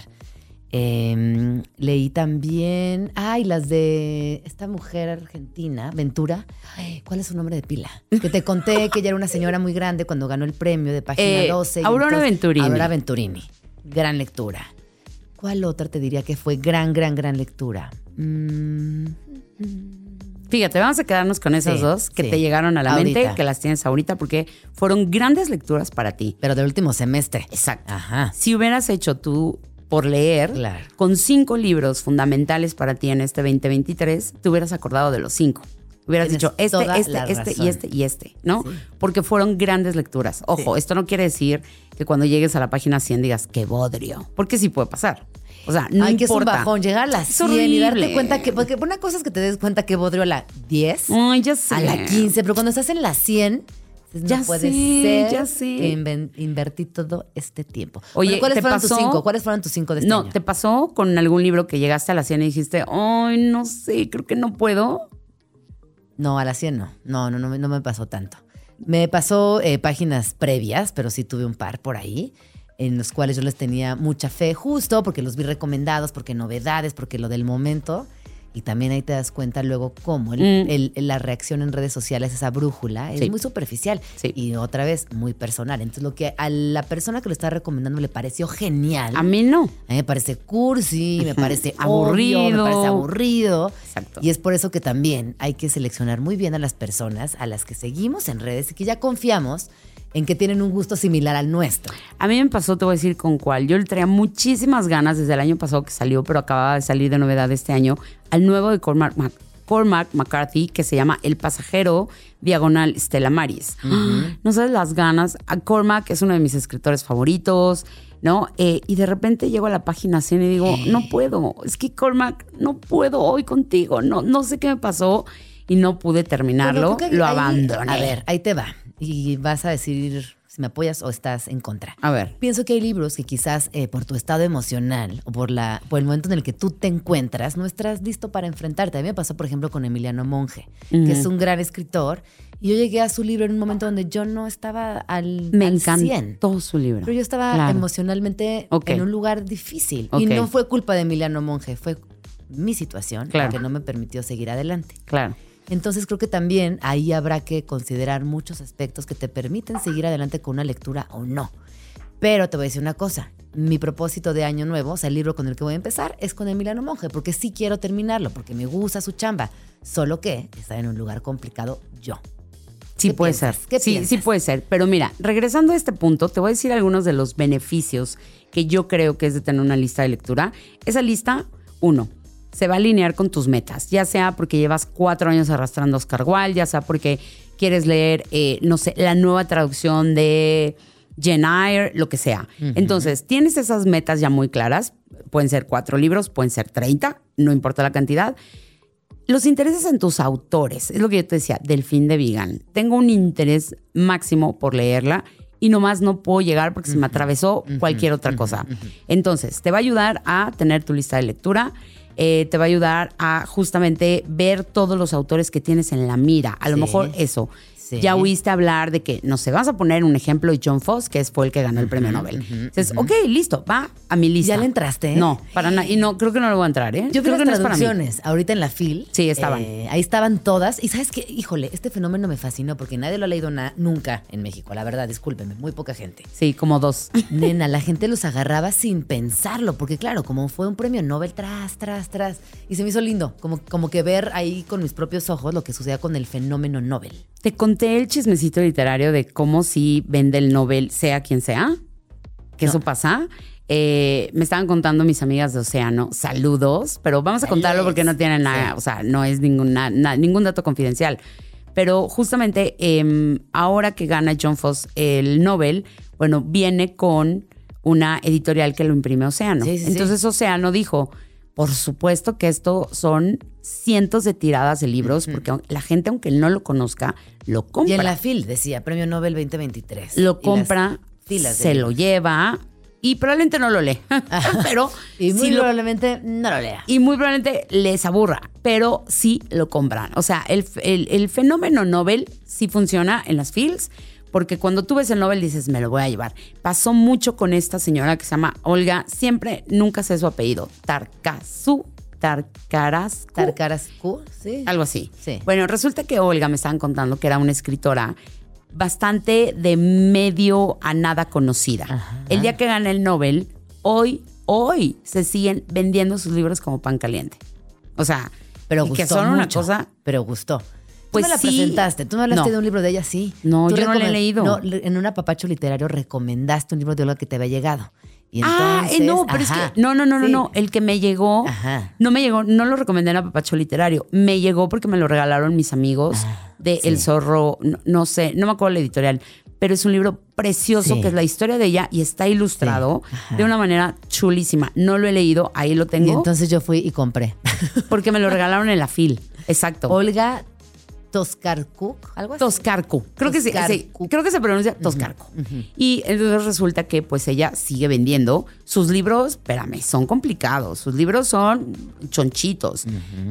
Eh, leí también, ay, las de esta mujer argentina, Ventura. Ay, ¿Cuál es su nombre de pila? Que te conté que ella era una señora muy grande cuando ganó el premio de página
Eh,
12. y
Aurora Venturini.
Aurora Venturini. Gran lectura. ¿Cuál otra te diría que fue gran, gran, gran lectura? Mm,
Fíjate, vamos a quedarnos con esas
Sí,
dos que
sí.
te llegaron a la
Ahorita.
mente, que las tienes ahorita, porque fueron grandes lecturas para ti.
pero del último semestre.
Exacto.
Ajá.
Si hubieras hecho tú por leer
Claro.
con cinco libros fundamentales para ti en este 2023, te hubieras acordado de los cinco. Hubieras
Tienes
dicho este, este, este y este y este, ¿no? Porque fueron grandes lecturas. Ojo, esto no quiere decir que cuando llegues a la página 100 digas qué bodrio, porque sí puede pasar. O sea, no
Ay, que es un
importa.
bajón. Llegar a las
Es
100 y darte cuenta que. Porque una cosa es que te des cuenta que bodrio a la 10,
Ay, ya sé.
a la 15, pero cuando estás en la 100, dices, no
Ya
puede ser.
ya
que invertí todo este tiempo.
Oye,
Bueno, ¿cuáles
¿te
fueron
pasó?
tus cinco? ¿Cuáles fueron tus cinco de este
No,
año?
¿te pasó con algún libro que llegaste a la 100 y dijiste, ay, no sé, creo que no puedo?
No, a la 100 no. No, no, no, me- no me pasó tanto. Me pasó eh, páginas previas, pero sí tuve un par por ahí, en los cuales yo les tenía mucha fe, justo porque los vi recomendados, porque novedades, porque lo del momento. Y también ahí te das cuenta luego cómo el-
Mm.
el- la reacción en redes sociales, esa brújula, es
Sí.
muy superficial
Sí.
y otra vez muy personal. Entonces, lo que a la persona que lo está recomendando le pareció genial.
A mí no.
A mí me parece cursi, me parece
Aburrido.
aburrido, me parece aburrido.
Exacto.
Y es por eso que también hay que seleccionar muy bien a las personas a las que seguimos en redes y que ya confiamos en que tienen un gusto similar al nuestro.
A mí me pasó, te voy a decir con cuál. Yo le traía muchísimas ganas desde el año pasado que salió, pero acababa de salir de novedad este año, al nuevo de Cormac, Mac- Cormac McCarthy, que se llama El pasajero diagonal Stella Maris. No sabes las ganas. A Cormac es uno de mis escritores favoritos, ¿no? Eh, y de repente llego a la página 100 y digo, no puedo. Es que Cormac, no puedo hoy contigo. No, no sé qué me pasó y no pude terminarlo. Lo abandoné.
A ver, ahí te va. Y vas a decir si me apoyas o estás en contra.
A ver.
Pienso que hay libros que quizás eh, por tu estado emocional o por, la, por el momento en el que tú te encuentras, no estás listo para enfrentarte. A mí me pasó, por ejemplo, con Emiliano Monge, que es un gran escritor. Y yo llegué a su libro en un momento donde yo no estaba al,
Me
al 100.
encantó su libro.
Pero yo estaba
Claro.
emocionalmente
Ok.
en un lugar difícil. Y no fue culpa de Emiliano Monge, fue mi situación
Claro.
la que no me permitió seguir adelante.
Claro.
Entonces creo que también ahí habrá que considerar muchos aspectos que te permiten seguir adelante con una lectura o no. Pero te voy a decir una cosa. Mi propósito de año nuevo, o sea, el libro con el que voy a empezar, es con Emiliano Monge, porque sí quiero terminarlo, porque me gusta su chamba. Solo que está en un lugar complicado yo.
Sí
¿Qué
puede
piensas?
ser.
¿Qué
sí,
piensas?
sí puede ser. Pero mira, regresando a este punto, te voy a decir algunos de los beneficios que yo creo que es de tener una lista de lectura. Esa lista, uno, se va a alinear con tus metas, ya sea porque llevas cuatro años arrastrando Oscar Wilde, ya sea porque quieres leer, eh, no sé, la nueva traducción de Jen Eyre, lo que sea. Entonces, tienes esas metas ya muy claras. Pueden ser cuatro libros, pueden ser 30, no importa la cantidad los intereses en tus autores, es lo que yo te decía, Delfín de Vegan. Tengo un interés máximo por leerla y nomás no puedo llegar porque se me atravesó cualquier otra cosa. Entonces, te va a ayudar a tener tu lista de lectura, eh, te va a ayudar a justamente ver todos los autores que tienes en la mira. A lo
Sí.
mejor eso.
Sí.
Ya oíste hablar de que, no sé, vas a poner un ejemplo de John Foss, que es- fue el que ganó el premio Nobel. Dices, ok, listo, va a mi lista.
¿Ya le entraste?
No, para nada. Y no, creo que no lo voy a entrar, ¿eh?
Yo
creo
las
que no mí.
traducciones ahorita en la FIL.
Sí, estaban.
Eh, ahí estaban todas. Y sabes qué, híjole, este fenómeno me fascinó porque nadie lo ha leído nunca en México. La verdad, discúlpenme, muy poca gente.
Sí, como dos.
Nena, la gente los agarraba sin pensarlo, porque claro, como fue un premio Nobel tras, tras, tras, y se me hizo lindo, como, como que ver ahí con mis propios ojos lo que sucedía con el fenómeno Nobel.
Te conté el chismecito literario de cómo si vende el Nobel sea quien sea, que
No.
eso pasa. Eh, me estaban contando mis amigas de Océano, saludos, pero vamos a contarlo porque no tiene nada, o sea, no es ninguna, na- ningún dato confidencial. Pero justamente em, ahora que gana John Foss el Nobel, bueno, viene con una editorial que lo imprime Océano.
Sí, sí, sí.
Entonces Océano dijo, por supuesto que esto son cientos de tiradas de libros, porque la gente, aunque no lo conozca, lo compra.
Y en la FIL decía Premio Nobel 2023.
lo compra, se lo lleva Y probablemente no lo lee. pero
Y muy
sí lo-
probablemente no lo lea.
y muy probablemente les aburra, pero sí lo compran. O sea, el, el- el fenómeno Nobel sí funciona en las fields, porque cuando tú ves el Nobel dices, me lo voy a llevar. Pasó mucho con esta señora que se llama Olga, siempre, nunca sé su apellido, Tarkazu, Tarkarascu,
Tarkarascu, sí.
algo así.
Sí.
Bueno, resulta que Olga me estaban contando que era una escritora bastante de medio a nada conocida. El día que gana el Nobel, hoy, hoy se siguen vendiendo sus libros como pan caliente. O sea,
Pero gustó
que son una cosa
Pero gustó.
Pues
tú me la
sí.
presentaste, tú me hablaste
No.
de un libro de ella, sí.
No,
Tú
yo no lo he leído.
No, en un apapacho literario recomendaste un libro de Olga que te había llegado. Y
ah, eh, no, pero
ajá,
es que no, no, no, no,
sí.
no. El que me llegó,
Ajá.
no me llegó, no lo recomendé en Apapacho Literario. Me llegó porque me lo regalaron mis amigos
Ah,
de El Zorro, no, no sé, no me acuerdo la editorial, pero es un libro precioso
Sí.
que es la historia de ella y está ilustrado de una manera chulísima. No lo he leído, ahí lo
Y
tengo
entonces yo fui y compré.
porque me lo regalaron en la FIL. Exacto.
Olga Toscarcuk, algo así.
Toscarcu. Creo que, se, sí,
Toscarcu.
creo que se pronuncia Toscarcu. Y entonces resulta que pues ella sigue vendiendo sus libros, espérame, son complicados, sus libros son chonchitos,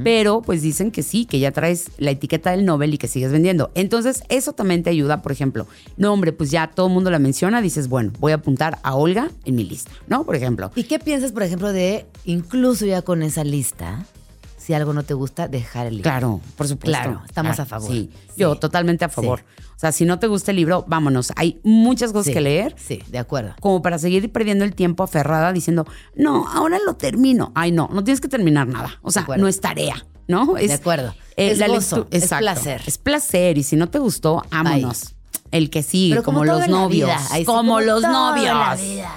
pero pues dicen que sí, que ya traes la etiqueta del Nobel y que sigues vendiendo. Entonces eso también te ayuda, por ejemplo, no hombre, pues ya todo el mundo la menciona, dices, bueno, voy a apuntar a Olga en mi lista, ¿no? Por ejemplo.
¿Y qué piensas, por ejemplo, de incluso ya con esa lista, si algo no te gusta, dejar el libro?
Claro, por supuesto.
Claro, estamos
Claro,
a favor.
Sí,
Sí.
yo totalmente a favor. O sea, si no te gusta el libro, vámonos. Hay muchas cosas que leer.
Sí, de acuerdo.
como para seguir perdiendo el tiempo aferrada diciendo, no, ahora lo termino. Ay, no, no tienes que terminar nada. O sea, no es tarea, ¿no? Es,
De acuerdo.
eh,
Es
la
gozo, es placer.
Es placer. Y si no te gustó, vámonos. El que sigue, como, los novios.
Ay, sí,
como, los
todo en la
novios.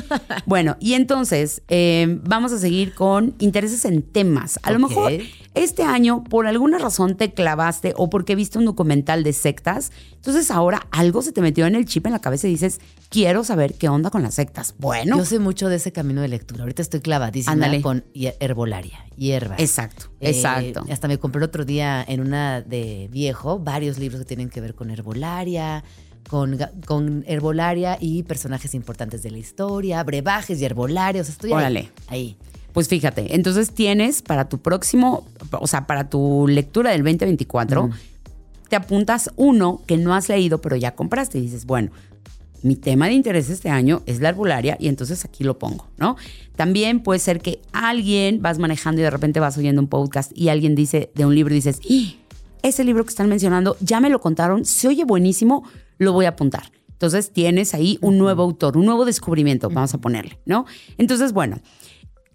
Bueno, y entonces eh, vamos a seguir con intereses en temas. A lo mejor este año, por alguna razón, te clavaste o porque viste un documental de sectas. Entonces ahora algo se te metió en el chip en la cabeza y dices, quiero saber qué onda con las sectas. Bueno,
Yo sé mucho de ese camino de lectura. Ahorita estoy clavadísima
Ándale.
con herbolaria, hierbas.
exacto,
Eh,
exacto.
Hasta me compré el otro día en una de viejo varios libros que tienen que ver con herbolaria, con, con herbolaria y personajes importantes de la historia, brebajes y herbolarios. Estoy ahí,
Órale.
ahí.
Pues fíjate, entonces tienes para tu próximo, o sea, para tu lectura del 2024, te apuntas uno que no has leído, pero ya compraste y dices, bueno, mi tema de interés este año es la herbolaria y entonces aquí lo pongo, ¿no? También puede ser que alguien vas manejando y de repente vas oyendo un podcast y alguien dice de un libro y dices, "¡Ih! ese libro que están mencionando, ya me lo contaron, se oye buenísimo, lo voy a apuntar. Entonces tienes ahí un nuevo autor, un nuevo descubrimiento, vamos a ponerle, ¿no? Entonces, bueno,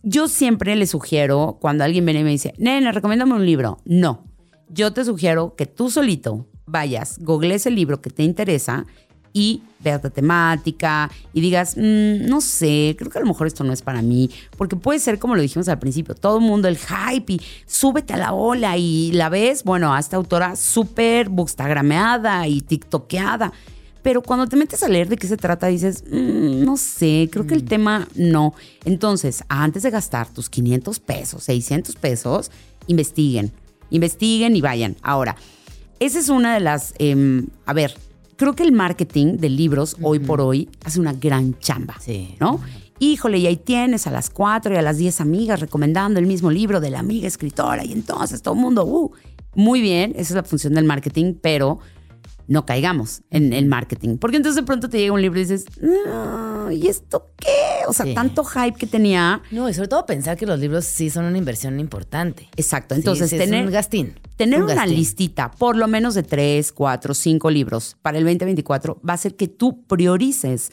yo siempre le sugiero, cuando alguien viene y me dice, nene, recomiéndame un libro. No, yo te sugiero que tú solito vayas, googlees el libro que te interesa y veas la temática y digas, "Mm, no sé, creo que a lo mejor esto no es para mí, porque puede ser como lo dijimos al principio, todo el mundo el hype y súbete a la ola y la ves, bueno, a esta autora súper bookstagrameada y tiktokeada. Pero cuando te metes a leer de qué se trata, dices, "Mm, no sé, creo que el tema no. Entonces, antes de gastar tus 500 pesos, 600 pesos, investiguen, investiguen y vayan. Ahora, esa es una de las, em, a ver, creo que el marketing de libros hoy por hoy hace una gran chamba,
Sí.
¿no? Híjole, y ahí tienes a las 4 y a las 10 amigas recomendando el mismo libro de la amiga escritora y entonces todo el mundo, uh, muy bien, esa es la función del marketing, pero no caigamos en el marketing. Porque entonces de pronto te llega un libro y dices, "No, ¿y esto qué? O sea,
Sí.
tanto hype que tenía.
No, y sobre todo pensar que los libros sí son una inversión importante.
Exacto. Entonces,
sí, es
tener,
un gastín.
tener
Un
una
gastín.
listita, por lo menos de tres, cuatro, cinco libros para el 2024, va a hacer que tú priorices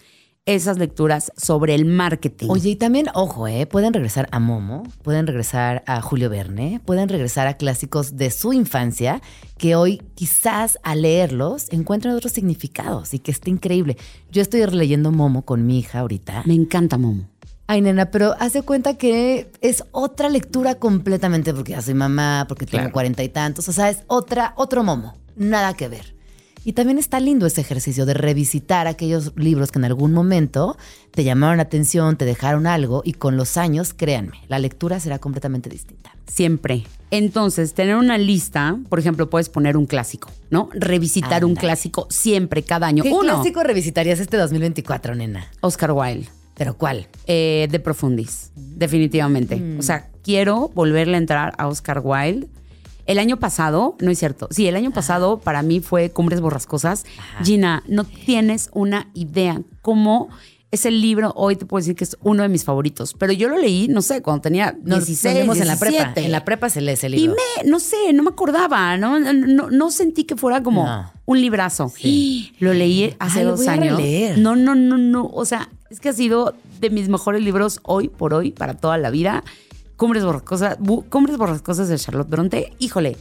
esas lecturas sobre el marketing.
Oye, y también, ojo, ¿eh? Pueden regresar a Momo, pueden regresar a Julio Verne, pueden regresar a clásicos de su infancia que hoy quizás al leerlos encuentran otros significados y que está increíble. Yo estoy releyendo Momo con mi hija ahorita.
Me encanta, Momo.
Ay, nena, pero hace cuenta que es otra lectura completamente porque ya soy mamá, porque tengo
Claro.
cuarenta y tantos. O sea, es otra, otro Momo. Nada que ver. Y también está lindo ese ejercicio de revisitar aquellos libros que en algún momento te llamaron la atención, te dejaron algo y con los años, créanme, la lectura será completamente distinta.
Siempre. Entonces, tener una lista, por ejemplo, puedes poner un clásico, ¿no? Revisitar un clásico siempre, cada año.
¿Qué
Uno,
clásico revisitarías este 2024, nena?
Oscar Wilde.
¿Pero cuál?
Eh, de Profundis, definitivamente.
Mm.
O sea, quiero volverle a entrar a Oscar Wilde. El año pasado, no es cierto. Sí, el año pasado para mí fue Cumbres Borrascosas. Gina, no tienes una idea cómo ese libro hoy te puedo decir que es uno de mis favoritos. Pero yo lo leí, no sé, cuando tenía
Nos
16,
leímos en la prepa.
17.
En la prepa se lee ese
Y
libro.
me, no sé, no me acordaba, no, no, no sentí que fuera como
No.
un librazo. Lo leí hace
Ay, lo
dos
voy a
años. No, no, no, no. O sea, es que ha sido de mis mejores libros hoy por hoy, para toda la vida. Cumbres Borrascosas, Cumbres Borrascosas de Charlotte Bronte. Híjole,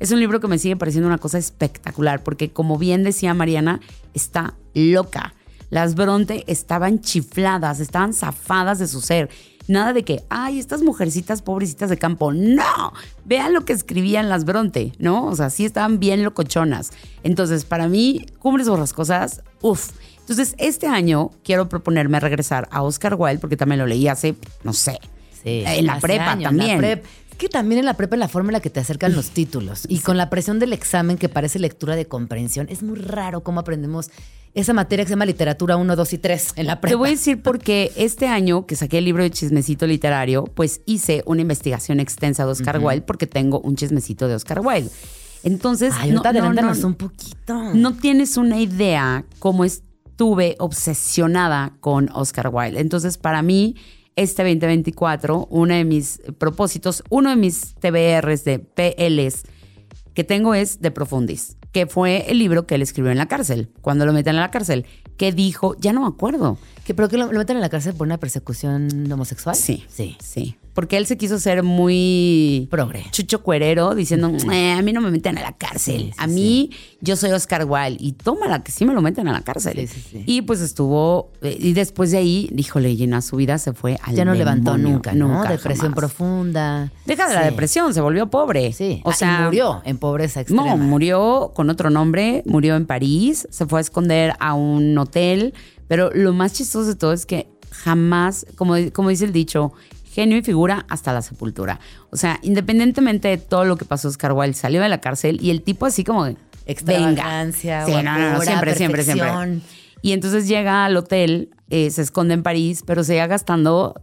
es un libro que me sigue pareciendo una cosa espectacular, porque como bien decía Mariana, está loca. Las Bronte estaban chifladas, estaban zafadas de su ser. Nada de que, ay, estas mujercitas pobrecitas de campo. No, vean lo que escribían las Bronte, ¿no? O sea, sí estaban bien locochonas. Entonces, para mí, Cumbres Borrascosas, uff. Entonces, este año quiero proponerme regresar a Oscar Wilde, porque también lo leí hace, no sé,
Sí,
en la prepa
años, la
también.
prep. Es que también en la prepa es la forma en la que te acercan los títulos. Y con la presión del examen que parece lectura de comprensión, es muy raro cómo aprendemos esa materia que se llama literatura 1, 2 y 3 en la prepa.
Te voy a decir porque este año que saqué el libro de chismecito literario, pues hice una investigación extensa de Oscar Wilde porque tengo un chismecito de Oscar Wilde. Entonces,
Ay,
no,
ahorita
no,
adelántanos
no,
un poquito.
no tienes una idea cómo estuve obsesionada con Oscar Wilde. Entonces, para mí, este 2024, uno de mis propósitos, uno de mis TBRs de PLs que tengo es De Profundis, que fue el libro que él escribió en la cárcel, cuando lo meten en la cárcel, que dijo, ya no me acuerdo.
¿Que, ¿Pero que lo, lo meten en la cárcel por una persecución homosexual?
Sí.
Sí.
Sí. Porque él se quiso ser muy
Progre.
chucho cuerero, diciendo, "Eh, a mí no me meten a la cárcel.
Sí, sí,
a mí, yo soy Oscar Wilde. Y tómala, que sí me lo meten a la cárcel.
Sí, sí, sí.
Y pues estuvo, eh, y después de ahí, híjole, llena su vida se fue al
Ya no levantó nunca, ¿no?
Nunca,
Depresión
jamás.
profunda.
Deja de la depresión, se volvió pobre.
Sí.
O
Ah, y
sea,
murió en pobreza extrema.
no, murió con otro nombre, murió en París, se fue a esconder a un hotel, pero lo más chistoso de todo es que jamás, como, como dice el dicho, genio y figura hasta la sepultura. O sea, independientemente de todo lo que pasó, Oscar Wilde salió de la cárcel y el tipo así como
Extravagancia,
venga. Sí, no, no, siempre, siempre, siempre. Y entonces llega al hotel, eh, se esconde en París, pero se iba gastando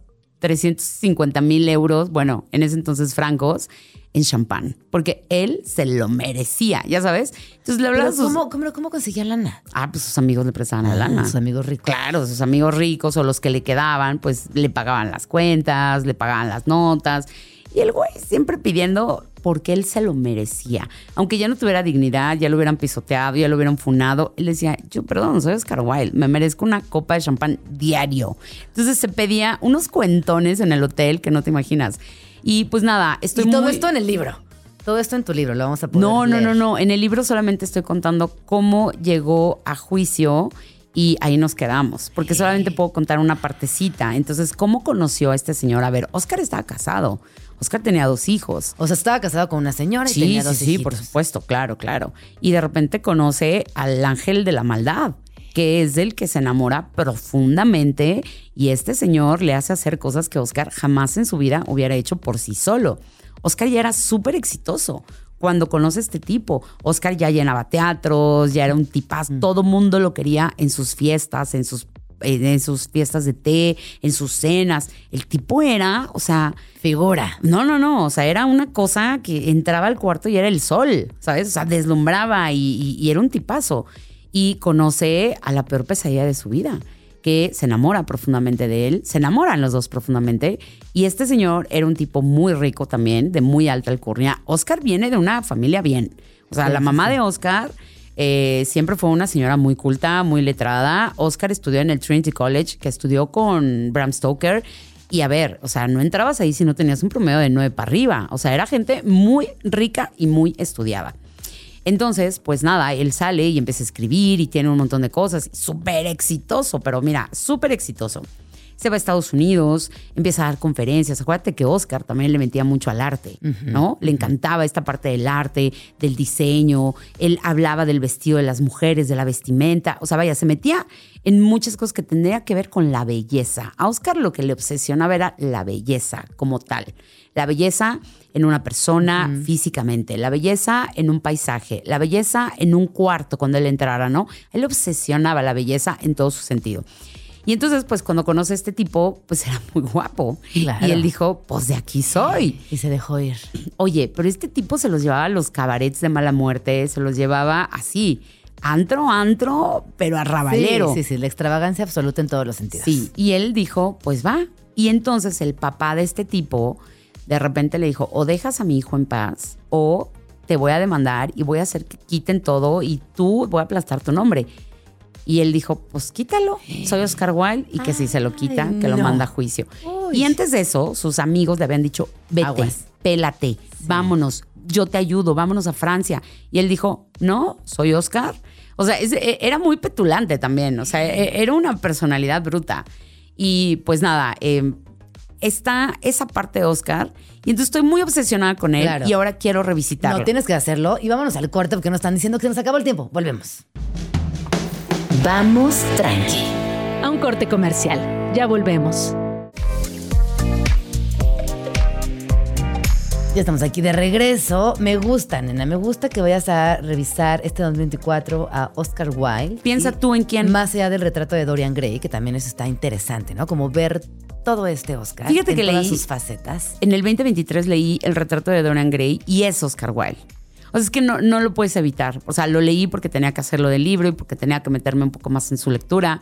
350 mil euros, bueno, en ese entonces francos, en champán, porque él se lo merecía, ya sabes. Entonces le hablaba sus...
¿cómo, cómo, cómo conseguía lana?
Ah, pues sus amigos le prestaban la
Ah,
lana.
sus amigos ricos.
Claro, sus amigos ricos o los que le quedaban, pues le pagaban las cuentas, le pagaban las notas. Y el güey siempre pidiendo porque él se lo merecía. Aunque ya no tuviera dignidad, ya lo hubieran pisoteado, ya lo hubieran funado. Él decía, yo perdón, soy Oscar Wilde, me merezco una copa de champán diario. Entonces se pedía unos cuentones en el hotel que no te imaginas. Y pues nada, estoy
y todo
muy-
esto en el libro. Todo esto en tu libro, lo vamos a poner.
no, no, no, no. En el libro solamente estoy contando cómo llegó a juicio y ahí nos quedamos, porque solamente puedo contar una partecita. Entonces, ¿cómo conoció a este señor? A ver, Oscar estaba casado. Oscar tenía dos hijos.
O sea, estaba casado con una señora y
Sí,
tenía
sí,
dos
sí,
hijitos.
por supuesto, claro, claro. Y de repente conoce al ángel de la maldad, que es el que se enamora profundamente y este señor le hace hacer cosas que Oscar jamás en su vida hubiera hecho por sí solo. Oscar ya era súper exitoso. Cuando conoce a este tipo, Oscar ya llenaba teatros, ya era un tipazo, todo mundo lo quería en sus fiestas, en sus, en sus fiestas de té, en sus cenas. El tipo era, o sea,
Figura.
no, no, no. O sea, era una cosa que entraba al cuarto y era el sol, ¿sabes? O sea, deslumbraba y, y- y era un tipazo. Y conoce a la peor pesadilla de su vida, que se enamora profundamente de él. Se enamoran los dos profundamente. Y este señor era un tipo muy rico también, de muy alta alcurnia. Oscar viene de una familia bien. O sea, la mamá de Oscar eh, siempre fue una señora muy culta, muy letrada. Oscar estudió en el Trinity College, que estudió con Bram Stoker. Y a ver, o sea, no entrabas ahí si no tenías un promedio de nueve para arriba. O sea, era gente muy rica y muy estudiada. Entonces, pues nada, él sale y empieza a escribir y tiene un montón de cosas. Súper exitoso, pero mira, súper exitoso. Se va a Estados Unidos, empieza a dar conferencias. Acuérdate que Oscar también le metía mucho al arte, ¿no? Le encantaba esta parte del arte, del diseño. Él hablaba del vestido de las mujeres, de la vestimenta. O sea, vaya, se metía en muchas cosas que tendría que ver con la belleza. A Oscar lo que le obsesionaba era la belleza como tal. La belleza en una persona físicamente, la belleza en un paisaje, la belleza en un cuarto cuando él entrara, ¿no? Él obsesionaba la belleza en todo su sentido. Y entonces, pues cuando conoce a este tipo, pues era muy guapo.
Claro.
Y él dijo, pues de aquí soy.
Y se dejó ir.
Oye, pero este tipo se los llevaba a los cabarets de mala muerte, se los llevaba así, antro, antro, pero a rabalero.
Sí, sí, sí, la extravagancia absoluta en todos los sentidos.
Sí, y él dijo, pues va. Y entonces el papá de este tipo de repente le dijo, o dejas a mi hijo en paz, o te voy a demandar y voy a hacer que quiten todo y tú voy a aplastar tu nombre. Y él dijo, pues quítalo, soy Oscar Wilde y que si se lo quita, que lo manda a juicio.
Uy.
Y antes de eso, sus amigos le habían dicho, vete,
Aguas.
pélate, vámonos, yo te ayudo, vámonos a Francia. Y él dijo, no, soy Oscar. O sea, e- era muy petulante también, o sea, e- era una personalidad bruta. Y pues nada, eh, está esa parte de Oscar y entonces estoy muy obsesionada con él
Claro.
y ahora quiero revisitarlo.
No, tienes que hacerlo y vámonos al corte porque nos están diciendo que se nos acabó el tiempo. Volvemos. Vamos tranqui.
A un corte comercial. Ya volvemos.
Ya estamos aquí de regreso. Me gusta, nena. Me gusta que vayas a revisar este 2024 a Oscar Wilde.
Piensa tú en quién.
Más allá del retrato de Dorian Gray, que también eso está interesante, ¿no? Como ver todo este Oscar.
Fíjate
en
que
todas
leí-
sus facetas.
En el 2023 leí el retrato de Dorian Gray y es Oscar Wilde. O sea, es que no, no lo puedes evitar. O sea, lo leí porque tenía que hacerlo del libro y porque tenía que meterme un poco más en su lectura.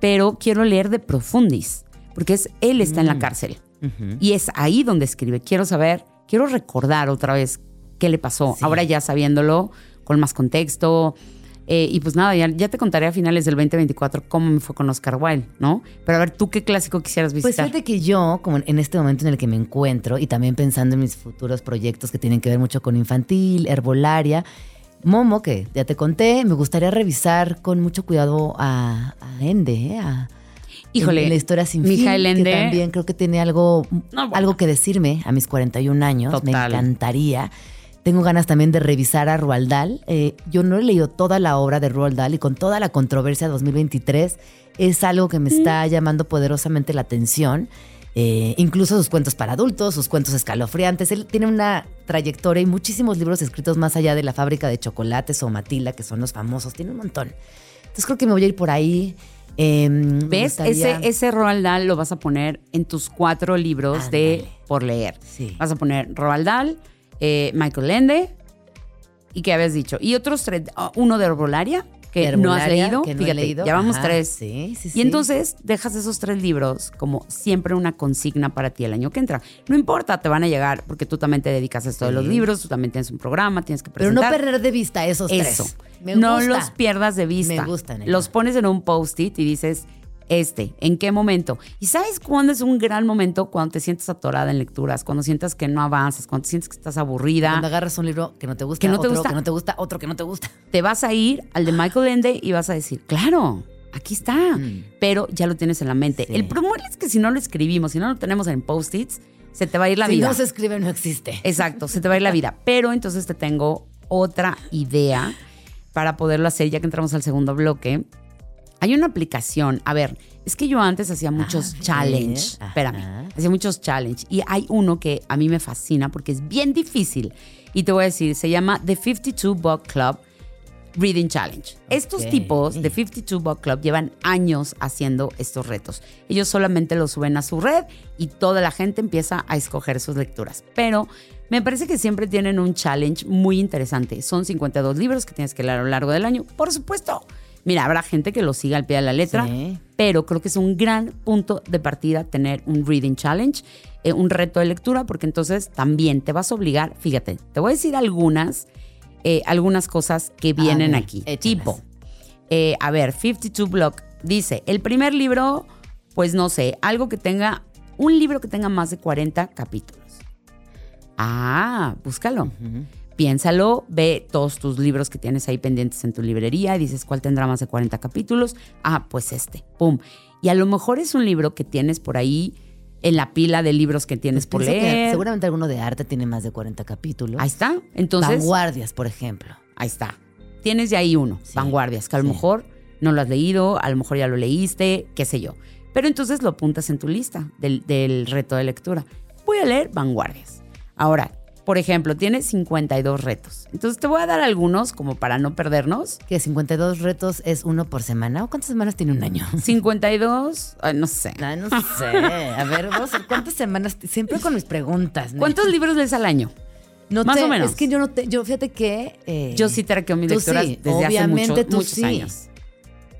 Pero quiero leer de Profundis, porque es, él está en la cárcel. Y es ahí donde escribe. Quiero saber, quiero recordar otra vez qué le pasó.
Sí.
Ahora ya sabiéndolo, con más contexto. Eh, y pues nada, ya, ya te contaré a finales del 2024 cómo me fue con Oscar Wilde, ¿no? Pero a ver, ¿tú qué clásico quisieras
Pues
visitar?
fíjate que yo, como en este momento en el que me encuentro y también pensando en mis futuros proyectos que tienen que ver mucho con infantil, herbolaria, Momo, que ya te conté, me gustaría revisar con mucho cuidado a, a Ende, ¿eh? a,
Híjole,
en la historia sin
Mijael
fin,
Ende.
que también creo que tiene algo,
No, bueno.
algo que decirme a mis 41 años. Me
Total.
encantaría. Tengo ganas también de revisar a Roald Dahl. Eh, yo no he leído toda la obra de Roald Dahl y con toda la controversia de 2023 es algo que me está llamando poderosamente la atención. Eh, incluso sus cuentos para adultos, sus cuentos escalofriantes. Él tiene una trayectoria y muchísimos libros escritos más allá de la fábrica de chocolates o Matilda, que son los famosos. Tiene un montón. Entonces creo que me voy a ir por ahí. Eh, me
¿Ves?
gustaría-
Ese, ese Roald Dahl lo vas a poner en tus cuatro libros de por leer.
Sí.
Vas a poner Roald Dahl, eh, Michael Ende y qué habías dicho. Y otros tres, ah, uno de Herbolaria que no has leído.
que no he
Fíjate,
leído.
ya vamos
Ajá,
tres.
Sí, sí,
Y
sí.
entonces dejas esos tres libros como siempre una consigna para ti el año que entra. No importa, te van a llegar porque tú también te dedicas a esto de los libros, tú también tienes un programa, tienes que
Pero no
presentar.
perder de vista esos
Eso.
tres. Me
no
gusta.
los pierdas de vista.
Me gustan.
Los pones en un post-it y dices, este, ¿en qué momento? ¿Y sabes cuándo es un gran momento? Cuando te sientes atorada en lecturas, cuando sientas que no avanzas, cuando te sientes que estás aburrida.
Cuando agarras un libro que no te gusta,
Que no te
otro
gusta.
que no te gusta, otro que no te gusta.
Te vas a ir al de Michael Ende y vas a decir, claro, aquí está. Pero ya lo tienes en la mente.
Mm. Sí.
El problema es que si no lo escribimos, si no lo tenemos en post-its, se te va a ir la
si
vida.
no se escribe, no existe.
Exacto, se te va a ir la vida. Pero entonces te tengo otra idea para poderlo hacer, ya que entramos al segundo bloque. Hay una aplicación, a ver, es que yo antes hacía muchos
A ver,
challenge,
ajá.
espérame, hacía muchos challenge y hay uno que a mí me fascina porque es bien difícil y te voy a decir, se llama The 52 Book Club Reading Challenge. Estos
Ok.
tipos de 52 Book Club llevan años haciendo estos retos. Ellos solamente los suben a su red y toda la gente empieza a escoger sus lecturas. Pero me parece que siempre tienen un challenge muy interesante. Son 52 libros que tienes que leer a lo largo del año. Por supuesto. Mira, habrá gente que lo siga al pie de la letra,
Sí.
pero creo que es un gran punto de partida tener un Reading Challenge, eh, un reto de lectura, porque entonces también te vas a obligar, fíjate, te voy a decir algunas, eh, algunas cosas que vienen
ver,
aquí.
échalas.
Tipo, eh, a ver, 52 Block dice, el primer libro, pues no sé, algo que tenga, un libro que tenga más de 40 capítulos. Ah, búscalo. Piénsalo, ve todos tus libros que tienes ahí pendientes en tu librería y dices cuál tendrá más de 40 capítulos. Ah, pues este, pum. Y a lo mejor es un libro que tienes por ahí en la pila de libros que tienes por
Pues que
leer.
seguramente alguno de arte tiene más de 40 capítulos.
Ahí está. Entonces,
Vanguardias, por ejemplo.
ahí está. Tienes de ahí uno,
Sí,
Vanguardias, que a lo
sí.
mejor no lo has leído, a lo mejor ya lo leíste, qué sé yo. Pero entonces lo apuntas en tu lista del, del reto de lectura. Voy a leer Vanguardias. Ahora, por ejemplo, tiene 52 retos. Entonces te voy a dar algunos como para no perdernos.
¿Que 52 retos es uno por semana? ¿O cuántas semanas tiene un año?
52, ay, no sé.
Ay, no sé. A ver, ver cuántas semanas. Siempre con mis preguntas. ¿no?
¿Cuántos libros lees al año?
No
más
te-
o menos?
Es que yo no te. Yo fíjate que. eh,
Yo sí traqueo mis
tú
lecturas
sí,
desde hace
obviamente
mucho-
tú
muchos
sí.
años.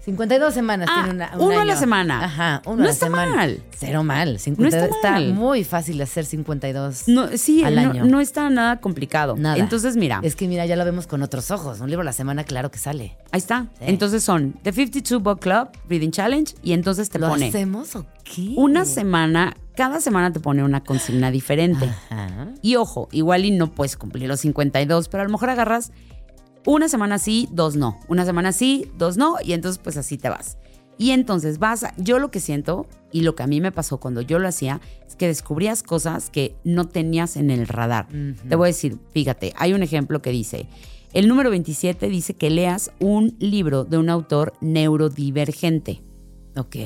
52 semanas
Ah,
tiene una, un
uno a la semana.
Ajá, uno
No
a la
está
semana.
mal.
Cero mal. 52,
está mal.
muy fácil hacer 52
No, sí,
al
no,
año.
no está nada complicado.
Nada.
Entonces, mira,
Es que mira, ya lo vemos con otros ojos. Un libro a la semana, claro que sale.
ahí está.
Sí.
Entonces son The 52 Book Club Reading Challenge y entonces te
¿Lo
pone
hacemos o qué?
una semana, cada semana te pone una consigna diferente.
Ajá.
Y ojo, igual y no puedes cumplir los 52, pero a lo mejor agarras una semana sí, dos no. Una semana sí, dos no, y entonces pues así te vas. Y entonces vas, a- yo lo que siento y lo que a mí me pasó cuando yo lo hacía es que descubrías cosas que no tenías en el radar. Te voy a decir, fíjate, hay un ejemplo que dice, el número 27 dice que leas un libro de un autor neurodivergente.
Ok.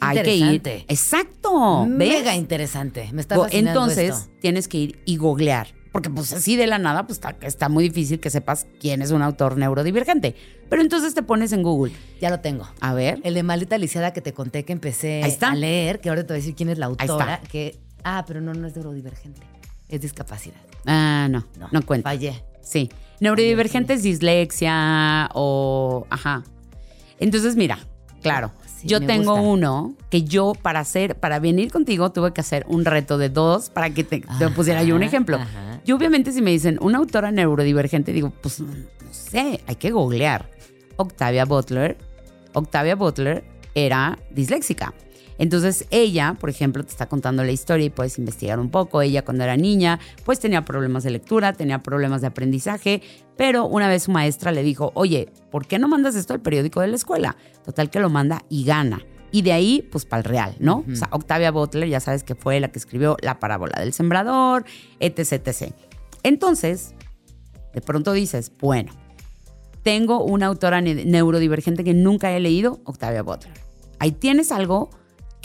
Hay que ir. Exacto. ¿ves?
Mega interesante. Me está fascinando
Entonces
esto.
tienes que ir y googlear. Porque pues así de la nada, pues está, está muy difícil que sepas quién es un autor neurodivergente. Pero entonces te pones en Google.
Ya lo tengo.
A ver.
El de Maldita Lisiada que te conté que empecé a leer, que ahora te voy a decir quién es la
Ahí
autora.
está.
Que, ah, pero no, no es neurodivergente. Es discapacidad.
Ah, no, no,
No,
cuenta.
Fallé.
Sí. Neurodivergente es dislexia o... Ajá. Entonces, mira, claro.
Sí,
yo tengo
gusta.
uno que yo para hacer, para venir contigo tuve que hacer un reto de dos para que te, te pusiera yo un ejemplo.
ajá.
Yo obviamente si me dicen una autora neurodivergente, digo, pues no, no sé, hay que googlear. Octavia Butler, Octavia Butler era disléxica. Entonces ella, por ejemplo, te está contando la historia y puedes investigar un poco. Ella cuando era niña, pues tenía problemas de lectura, tenía problemas de aprendizaje, pero una vez su maestra le dijo, oye, ¿por qué no mandas esto al periódico de la escuela? Total que lo manda y gana. Y de ahí, pues para el real, ¿no? O sea, Octavia Butler, ya sabes que fue la que escribió La parábola del sembrador, etc, etc. Entonces, de pronto dices, bueno, tengo una autora ne- neurodivergente que nunca he leído, Octavia Butler. Ahí tienes algo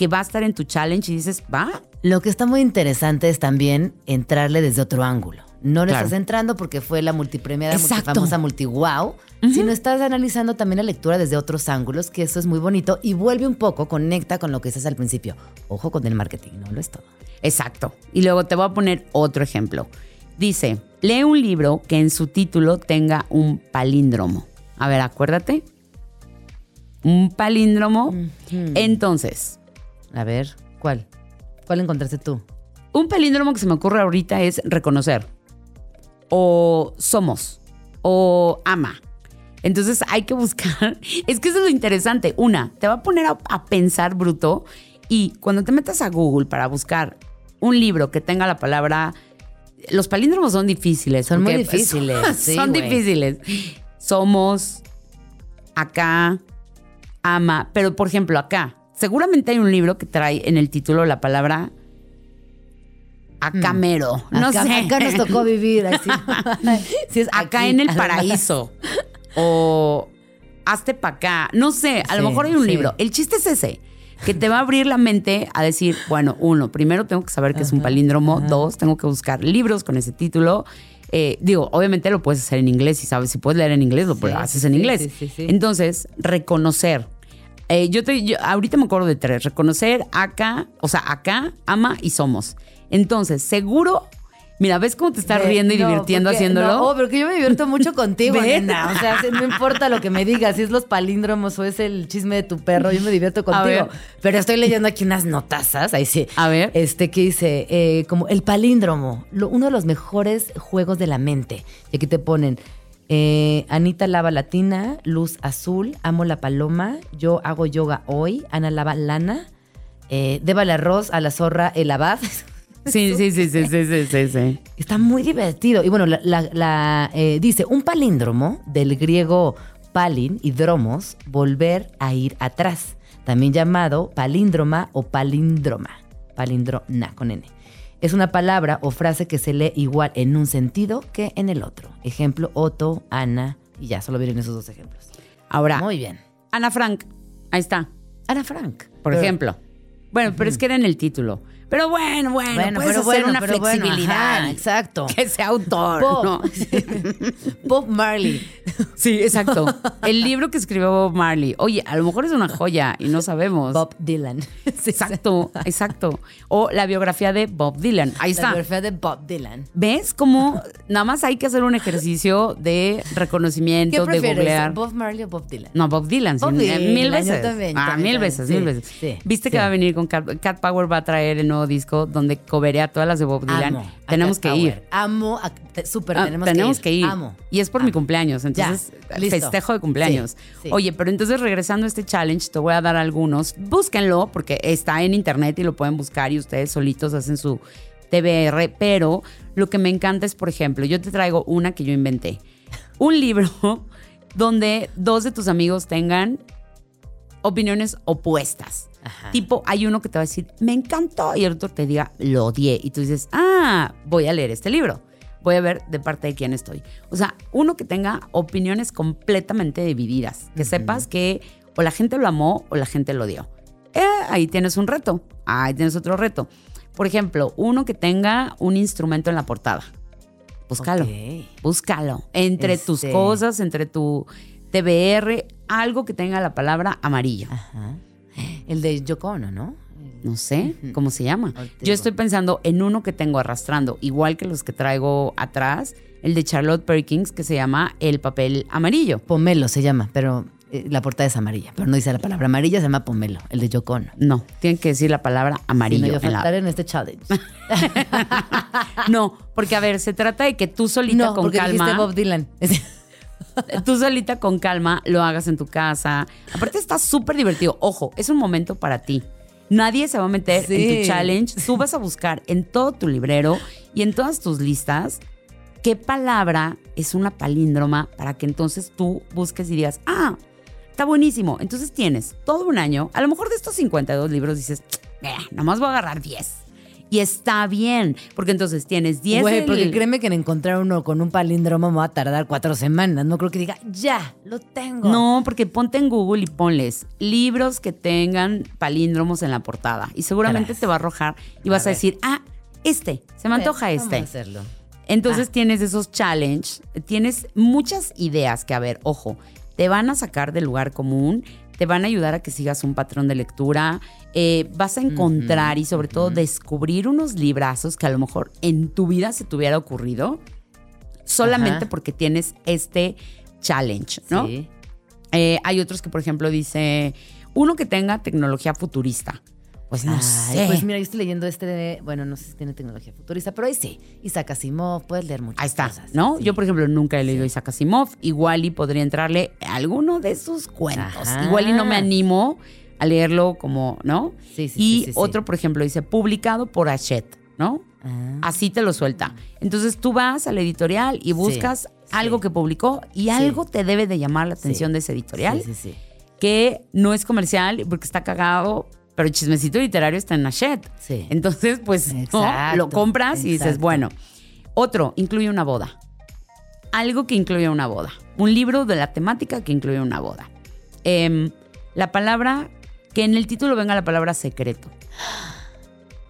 que va a estar en tu challenge y dices, va,
Lo que está muy interesante es también entrarle desde otro ángulo. No le
Claro.
estás entrando porque fue la multipremiada, multifamosa, multi-wow, sino estás analizando también la lectura desde otros ángulos, que eso es muy bonito y vuelve un poco, conecta con lo que dices al principio. Ojo con el marketing, no lo es todo.
Exacto. Y luego te voy a poner otro ejemplo. Dice, lee un libro que en su título tenga un palíndromo. A ver, acuérdate. Un palíndromo. Entonces,
A ver, ¿cuál? ¿Cuál encontraste tú?
un palíndromo que se me ocurre ahorita es reconocer. O somos. O ama. Entonces hay que buscar. Es que eso es lo interesante. Una, te va a poner a, a pensar bruto. Y cuando te metas a Google para buscar un libro que tenga la palabra. Los palíndromos son difíciles.
Son muy difíciles,
Son,
sí,
son
güey.
difíciles. Somos. Acá. Ama. Pero por ejemplo, acá. Seguramente hay un libro que trae en el título la palabra. Acamero. No
acá,
sé.
acá nos tocó vivir. Así. Sí, es
acá
aquí,
en el paraíso. o hazte pa' acá. No sé, a lo mejor hay un
sí.
libro. El chiste es ese. Que te va a abrir la mente a decir, bueno, uno, primero tengo que saber que es un palíndromo. Dos, tengo que buscar libros con ese título. Eh, digo, obviamente lo puedes hacer en inglés. Si sabes, si puedes leer en inglés, lo
Sí,
haces en
sí,
inglés.
sí.
Entonces, reconocer. Eh, yo te, yo- ahorita me acuerdo de tres. Reconocer, acá, o sea, acá, ama y somos. Entonces, seguro, mira, ¿ves cómo te estás riendo y
no,
divirtiendo
porque-
haciéndolo?
No, porque yo me divierto mucho contigo, nena. O sea, no importa lo que me digas, si es los palíndromos o es el chisme de tu perro, yo me divierto contigo. Pero estoy leyendo aquí unas notazas, ahí sí.
A ver.
Este que dice, eh, como el palíndromo, lo- uno de los mejores juegos de la mente. Y aquí te ponen, eh, Anita lava latina, luz azul, amo la paloma, yo hago yoga hoy, Ana lava lana, eh, débale arroz a la zorra el abad.
Sí, sí, sí, sí, sí, sí, sí, sí.
Está muy divertido. Y bueno, la, la- la, eh, dice, un palíndromo del griego palin y dromos, volver a ir atrás, también llamado palíndroma o palíndroma, palindrona con N. Es una palabra o frase que se lee igual en un sentido que en el otro. Ejemplo, Otto, Ana, y ya, solo vienen esos dos ejemplos.
Ahora,
Muy bien.
Ana Frank, ahí está,
Ana Frank.
por
Pero-
ejemplo. Bueno, pero es que era en el título. Pero bueno, bueno,
Bueno,
puedes
pero
hacer
bueno,
una
pero bueno,
flexibilidad.
ajá, exacto.
Que sea autor,
Bob.
¿no?
Bob Marley.
Sí, exacto. El libro que escribió Bob Marley. Oye, a lo mejor es una joya y no sabemos.
Bob Dylan. Sí,
Exacto, exacto. O la biografía de Bob Dylan. Ahí
La
está.
biografía de Bob Dylan.
¿Ves cómo nada más hay que hacer un ejercicio de
¿Qué
reconocimiento, de
prefieres?
googlear?
¿Bob Marley o Bob Dylan?
No, Bob Dylan, sí,
Bob
mil
Dylan, yo
veces.
también,
ah,
también,
mil veces,
Sí,
mil veces.
sí,
Viste
sí.
que va a venir con Cat, Cat Power, va a traer el nuevo disco donde coberea todas las de Bob Dylan.
Amo a
Tenemos que
Power.
ir.
Amo, a, te- súper,
Ah,
tenemos,
que ir.
Amo.
Y es por mi cumpleaños, entonces
Ya,
festejo de cumpleaños.
Sí, sí.
Oye, pero entonces regresando a este challenge, te voy a dar algunos. Búsquenlo porque está en internet y lo pueden buscar y ustedes solitos hacen su TBR. Pero lo que me encanta es, por ejemplo, yo te traigo una que yo inventé. Un libro donde dos de tus amigos tengan opiniones opuestas.
Ajá.
Tipo, hay uno que te va a decir, me encantó, y el otro te diga, lo odié. Y tú dices, ah, voy a leer este libro. Voy a ver de parte de quién estoy. O sea, uno que tenga opiniones completamente divididas. Que sepas que o la gente lo amó o la gente lo odió. Eh, ahí tienes un reto. Ahí tienes otro reto. Por ejemplo, uno que tenga un instrumento en la portada. Búscalo. Búscalo. Entre tus
Este-
cosas, entre tu TBR, algo que tenga la palabra amarillo.
Ajá. El de Yoko Ono, ¿no?
No sé cómo se llama. Yo estoy pensando en uno que tengo arrastrando, igual que los que traigo atrás, el de Charlotte Perkins, que se llama El papel amarillo.
Pomelo se llama, pero eh, la portada es amarilla. Pero no dice la palabra amarilla, se llama Pomelo, el de Yoko Ono.
No, tienen que decir la palabra
Si
amarillo.
no, yo
en la-
faltaré en este challenge.
No, porque a ver, se trata de que tú solita
no,
con
porque
calma.
Bob Dylan.
tú solita con calma lo hagas en tu casa. Aparte está súper divertido. Ojo, es un momento para ti. Nadie se va a meter en tu challenge. Tú vas a buscar en todo tu librero y en todas tus listas qué palabra es una palíndroma para que entonces tú busques y digas, ah, está buenísimo. Entonces tienes todo un año. A lo mejor de estos 52 libros dices, eh, nomás voy a agarrar 10. Y está bien, porque entonces tienes 10
Güey, porque créeme que en encontrar uno con un palíndromo me va a tardar cuatro semanas. No creo que diga, ya, lo tengo.
No, porque ponte en Google y ponles libros que tengan palíndromos en la portada. Y seguramente te va a arrojar y vas a, decir, ah, este, se me
ver,
antoja
vamos
este.
a hacerlo.
Entonces
Ah.
tienes esos challenge, tienes muchas ideas que, a ver, ojo, te van a sacar del lugar común, te van a ayudar a que sigas un patrón de lectura, eh, vas a encontrar y sobre todo descubrir unos librazos que a lo mejor en tu vida se te hubiera ocurrido solamente
Ajá.
porque tienes este challenge, ¿no?
Sí.
Eh, hay otros que, por ejemplo, dice uno que tenga tecnología futurista. Pues no
Ay,
sé.
Pues mira, yo estoy leyendo este, de- bueno, no sé si tiene tecnología futurista, pero ahí sí. Isaac Asimov, puedes leer muchas
Ahí está,
cosas.
¿no?
Sí.
Yo, por ejemplo, nunca he leído Isaac Asimov. Igual y podría entrarle a alguno de sus cuentos.
Ajá.
Igual y no me animo a leerlo como, ¿no?
Sí, sí,
y
sí, sí, sí.
otro, por ejemplo, dice publicado por Hachette, ¿no?
Ah.
Así te lo suelta. Entonces tú vas al editorial y buscas algo
sí.
que publicó y algo te debe de llamar la atención
Sí.
de ese editorial,
Sí, sí, sí.
que no es comercial porque está cagado, pero el chismecito literario está en Hachette.
Sí.
Entonces, pues, lo compras y dices, bueno. Otro, incluye una boda. Algo que incluye una boda. Un libro de la temática que incluye una boda. Em, la palabra, que en el título venga la palabra secreto.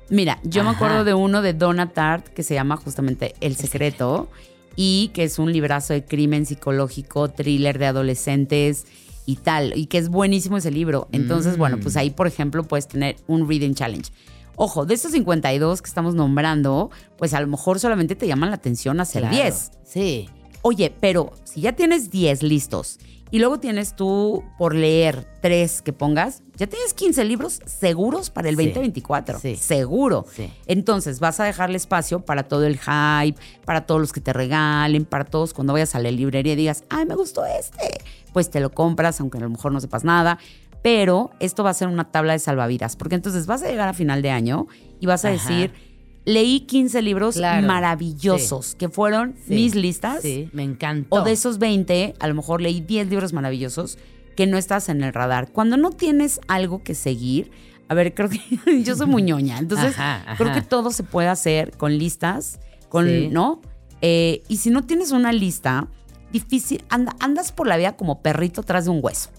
Mira, yo me acuerdo de uno de Donna Tartt que se llama justamente El secreto y que es un librazo de crimen psicológico, thriller de adolescentes y tal, y que es buenísimo ese libro. Entonces, bueno, pues ahí, por ejemplo, puedes tener un reading challenge. Ojo, de estos 52 que estamos nombrando, pues a lo mejor solamente te llaman la atención hacer
Claro.
10.
Sí.
Oye, pero si ya tienes 10 listos y luego tienes tú por leer 3 que pongas, ya tienes 15 libros seguros para el
Sí,
2024.
sí.
Seguro.
Sí.
Entonces vas a dejarle espacio para todo el hype, para todos los que te regalen, para todos cuando vayas a la librería y digas, ay, me gustó este. Pues te lo compras, aunque a lo mejor no sepas nada. Pero esto va a ser una tabla de salvavidas, porque entonces vas a llegar a final de año y vas a
Ajá.
decir, leí 15 libros
Claro.
maravillosos, que fueron
Sí.
mis listas.
Sí, me encantó.
O de esos 20, a lo mejor leí 10 libros maravillosos que no estás en el radar. Cuando no tienes algo que seguir, a ver, creo que yo soy muy ñoña, entonces
Ajá, ajá.
creo que todo se puede hacer con listas, con,
Sí.
¿no? Eh, y si no tienes una lista, difícil, anda- andas por la vida como perrito tras de un hueso.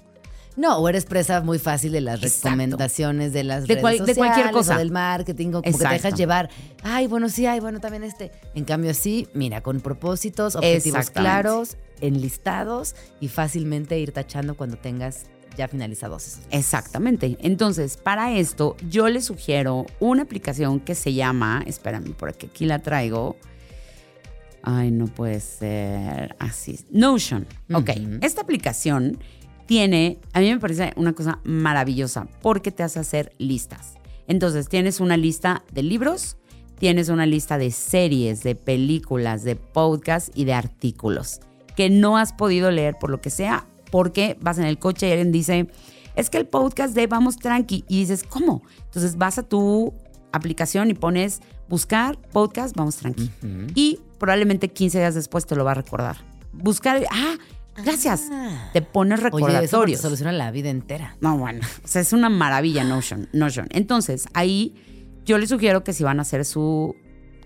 No, o eres presa muy fácil de las
Exacto.
recomendaciones de las
De
redes
cual- de
sociales
cualquier cosa.
o del marketing, o como que te dejas llevar. Ay, bueno, sí, ay, bueno, también este. En cambio, sí, mira, con propósitos, objetivos claros, enlistados y fácilmente ir tachando cuando tengas ya finalizados esos.
Exactamente. Entonces, para esto, yo les sugiero una aplicación que se llama, espérame, por aquí, la traigo. Ay, no puede ser así. Notion. Ok. Esta aplicación tiene, a mí me parece una cosa maravillosa porque te hace hacer listas. Entonces, tienes una lista de libros, tienes una lista de series, de películas, de podcasts y de artículos que no has podido leer por lo que sea, porque vas en el coche y alguien dice, es que el podcast de Vamos Tranqui, y dices, ¿cómo? Entonces vas a tu aplicación y pones buscar podcast Vamos Tranqui. Y probablemente 15 días después te lo va a recordar. Buscar, ah, gracias.
Ah.
Te pones
Oye, eso
recordatorios.
soluciona la vida entera.
No, bueno, o sea, es una maravilla Notion, Notion. Entonces, ahí yo les sugiero que si van a hacer su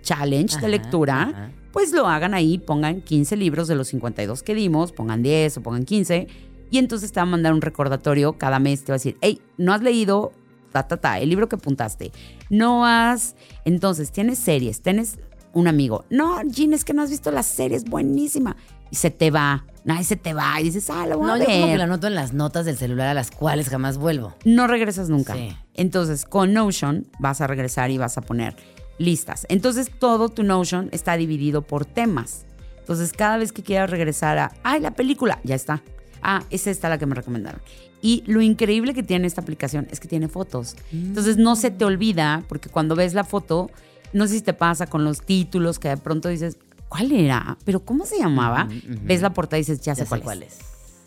challenge
Ajá,
de lectura,
ajá.
pues lo hagan ahí, pongan 15 libros de los 52 que dimos, pongan 10 o pongan 15, y entonces te va a mandar un recordatorio cada mes, te va a decir, hey, no has leído, ta, ta, ta, el libro que apuntaste, no has, entonces tienes series, tienes un amigo, no, Jean, es que no has visto la serie, es buenísima, y se te va, no, y se te va, y dices, ah, lo voy
No,
a
yo como que
ver
lo anoto en las notas del celular a las cuales jamás vuelvo.
no regresas nunca.
Sí.
Entonces, con Notion vas a regresar y vas a poner listas. Entonces, todo tu Notion está dividido por temas. Entonces, cada vez que quieras regresar a, ay, la película, ya está. Ah, es esta la que me recomendaron. Y lo increíble que tiene esta aplicación es que tiene fotos. Entonces, no se te olvida, porque cuando ves la foto, no sé si te pasa con los títulos que de pronto dices, ¿cuál era? ¿Pero cómo se llamaba? Ves la portada y dices, ya, sé,
Ya sé
cuál,
cuál
es
es.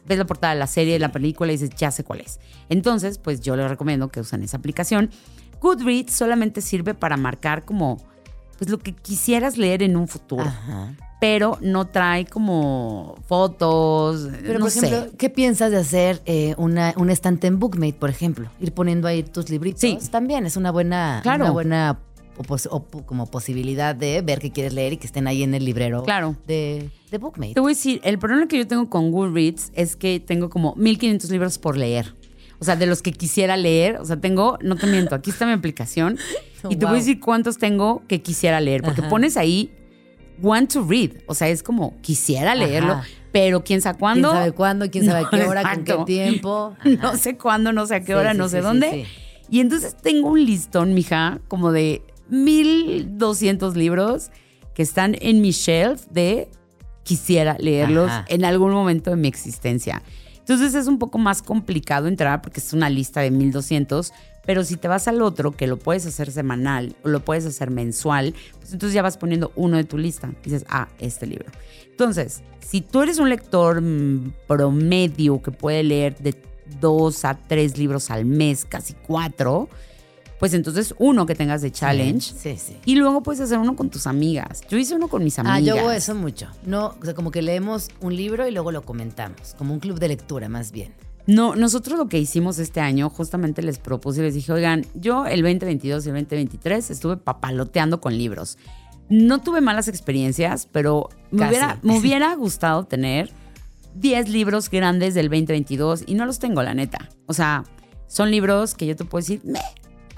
ves la portada de la serie, de la película y dices, ya sé cuál es. Entonces, pues yo les recomiendo que usen esa aplicación. Goodreads solamente sirve para marcar como, pues lo que quisieras leer en un futuro,
Ajá.
pero no trae como fotos,
Pero,
no
por ejemplo,
sé.
¿qué piensas de hacer eh, una, un estante en Bookmate, por ejemplo? Ir poniendo ahí tus libritos.
Sí.
También es una buena,
Claro.
una buena op- como posibilidad de ver qué quieres leer y que estén ahí en el librero
Claro.
de, de Bookmate.
Te voy a decir, el problema que yo tengo con Goodreads es que tengo como 1500 libros por leer. O sea, de los que quisiera leer, o sea, tengo, no te miento, aquí está mi aplicación y te voy a decir cuántos tengo que quisiera leer, porque
Ajá.
pones ahí want to read, o sea, es como quisiera leerlo,
Ajá.
pero quién sabe
¿Quién
cuándo.
sabe cuándo? ¿Quién sabe a qué hora? ¿Con
exacto.
qué tiempo?
No sé cuándo, no sé a qué
Sí,
hora,
sí,
no sé
sí,
dónde. Y entonces tengo un listón, mija, como de 1200 libros que están en mi shelf de quisiera leerlos
Ajá.
en algún momento de mi existencia. Entonces es un poco más complicado entrar porque es una lista de 1200, pero si te vas al otro, que lo puedes hacer semanal o lo puedes hacer mensual, pues entonces ya vas poniendo uno de tu lista. Dices, ah, este libro. Entonces, si tú eres un lector mm, promedio que puede leer de dos a tres libros al mes, casi cuatro, pues entonces uno que tengas de challenge.
Sí, sí.
Y luego puedes hacer uno con tus amigas. Yo hice uno con mis amigas.
Ah, yo hago eso mucho. No, o sea, como que leemos un libro y luego lo comentamos, como un club de lectura más bien.
No, nosotros lo que hicimos este año, justamente les propuse y les dije, oigan, yo el 2022 y el 2023 estuve papaloteando con libros. No tuve malas experiencias, pero me hubiera, me hubiera gustado tener 10 libros grandes del 2022 y no los tengo, la neta. O sea, son libros que yo te puedo decir, "Meh".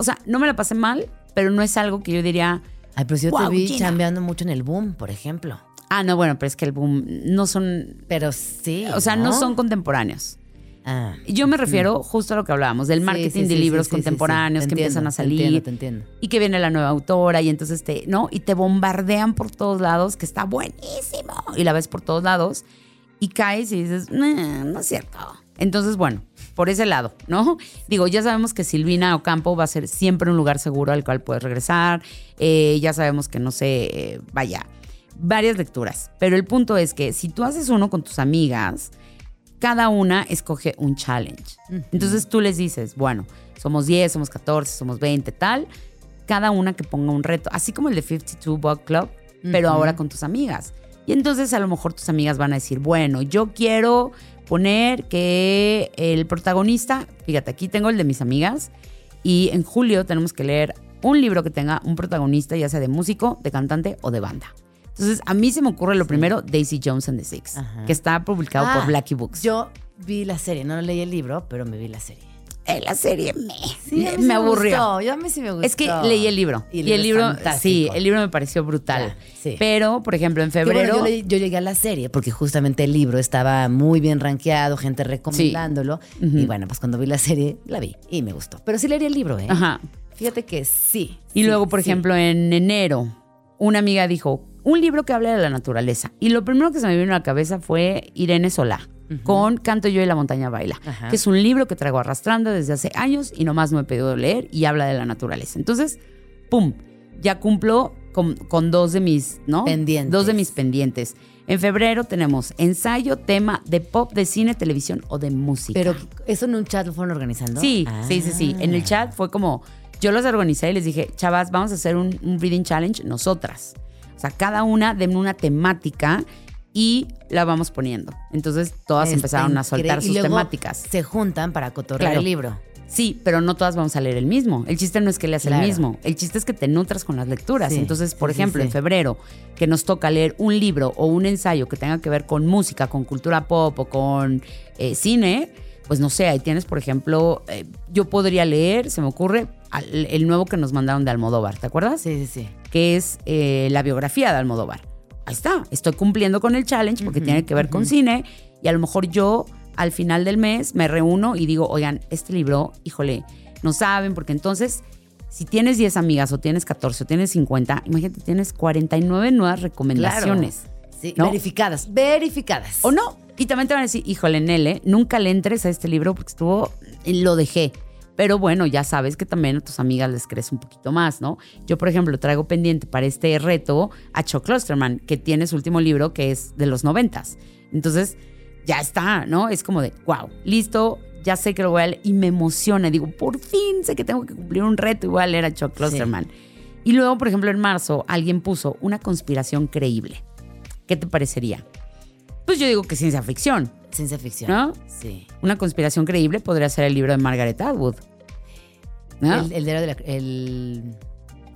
O sea, no me la pasé mal, pero no es algo que yo diría,
Ay, pero si yo
Guau,
te vi
Gina.
chambeando mucho en el boom, por ejemplo.
ah, no, bueno, pero es que el boom no son,
Pero sí.
o sea, no, son contemporáneos.
Ah.
Yo me refiero justo a lo que hablábamos, del marketing
sí,
de libros contemporáneos que empiezan a salir.
Te entiendo, te entiendo.
y que viene la nueva autora y entonces te, ¿no? Y te bombardean por todos lados, que está buenísimo. Y la ves por todos lados y caes y dices, "Nah, no es cierto. Entonces, bueno, por ese lado, ¿no? Digo, ya sabemos que Silvina Ocampo va a ser siempre un lugar seguro al cual puedes regresar. Eh, ya sabemos que, no sé, eh, vaya, varias lecturas. Pero el punto es que si tú haces uno con tus amigas, cada una escoge un challenge. Entonces tú les dices, bueno, somos 10, somos 14, somos 20, tal. Cada una que ponga un reto, así como el de 52 Book Club, pero ahora con tus amigas. Y entonces a lo mejor tus amigas van a decir, bueno, yo quiero poner que el protagonista, fíjate, aquí tengo el de mis amigas, y en julio tenemos que leer un libro que tenga un protagonista, ya sea de músico, de cantante o de banda. Entonces, a mí se me ocurre lo primero, Daisy Jones and the Six,
Ajá.
que está publicado
Ah,
por Blackie Books.
Yo vi la serie, no leí el libro, pero me vi la serie.
La serie me,
Sí,
me, aburrió.
gustó, yo a mí sí me gustó.
Es que leí el libro. Y, el libro,
fantástico.
sí, el libro me pareció brutal.
Ya, sí.
Pero, por ejemplo, en
bueno,
febrero.
yo, llegué a la serie porque justamente el libro estaba muy bien rankeado, gente recomendándolo. Y bueno, pues cuando vi la serie, la vi y me gustó. Pero sí leería el libro, ¿eh?
Ajá.
Fíjate que sí.
Y
sí,
luego, por ejemplo, en enero, una amiga dijo, un libro que habla de la naturaleza. Y lo primero que se me vino a la cabeza fue Irene Solá, con Canto yo y la montaña baila,
Ajá.
que es un libro que traigo arrastrando desde hace años y nomás no he pedido leer y habla de la naturaleza. Entonces, ¡pum! Ya cumplo con, con dos de mis, ¿no?
Pendientes.
Dos de mis pendientes. En febrero tenemos ensayo, tema de pop, de cine, televisión o de música.
Pero eso en un chat lo fueron organizando.
Sí,
Ah.
sí, sí, sí. En el chat fue como, yo los organicé y les dije, chavas, vamos a hacer un, un reading challenge nosotras. O sea, cada una denme una temática y la vamos poniendo. Entonces todas
Está
empezaron a soltar
increíble.
sus
Y luego
temáticas.
Se juntan para cotorrear
Claro.
el libro.
Sí, pero no todas vamos a leer el mismo. El chiste no es que leas
Claro.
el mismo. El chiste es que te nutras con las lecturas.
Sí,
Entonces, por
sí,
ejemplo,
sí.
en febrero, que nos toca leer un libro o un ensayo que tenga que ver con música, con cultura pop o con eh, cine, pues no sé, ahí tienes, por ejemplo, eh, yo podría leer, se me ocurre, al- el nuevo que nos mandaron de Almodóvar, ¿te acuerdas?
Sí, sí, sí.
que es eh, la biografía de Almodóvar. Ahí está, estoy cumpliendo con el challenge porque tiene que ver con cine y a lo mejor yo al final del mes me reúno y digo, oigan, este libro, híjole, no saben porque entonces si tienes 10 amigas o tienes 14 o tienes 50, imagínate, tienes 49 nuevas recomendaciones.
Sí,
¿no?
verificadas, verificadas.
O no. Y también te van a decir, híjole, Nele, nunca le entres a este libro porque estuvo, lo dejé. Pero bueno, ya sabes que también a tus amigas les crees un poquito más, ¿no? Yo, por ejemplo, traigo pendiente para este reto a Chuck Klosterman, que tiene su último libro que es de los noventas. Entonces, ya está, ¿no? Es como de, wow, listo, ya sé que lo voy a leer y me emociona. Digo, por fin sé que tengo que cumplir un reto y voy a leer a Chuck Klosterman. Y luego, por ejemplo, en marzo, alguien puso una conspiración creíble. ¿Qué te parecería? Pues yo digo que ciencia ficción.
Ciencia ficción.
¿No?
Sí.
Una conspiración creíble podría ser el libro de Margaret Atwood. ¿No?
El, el de la, el-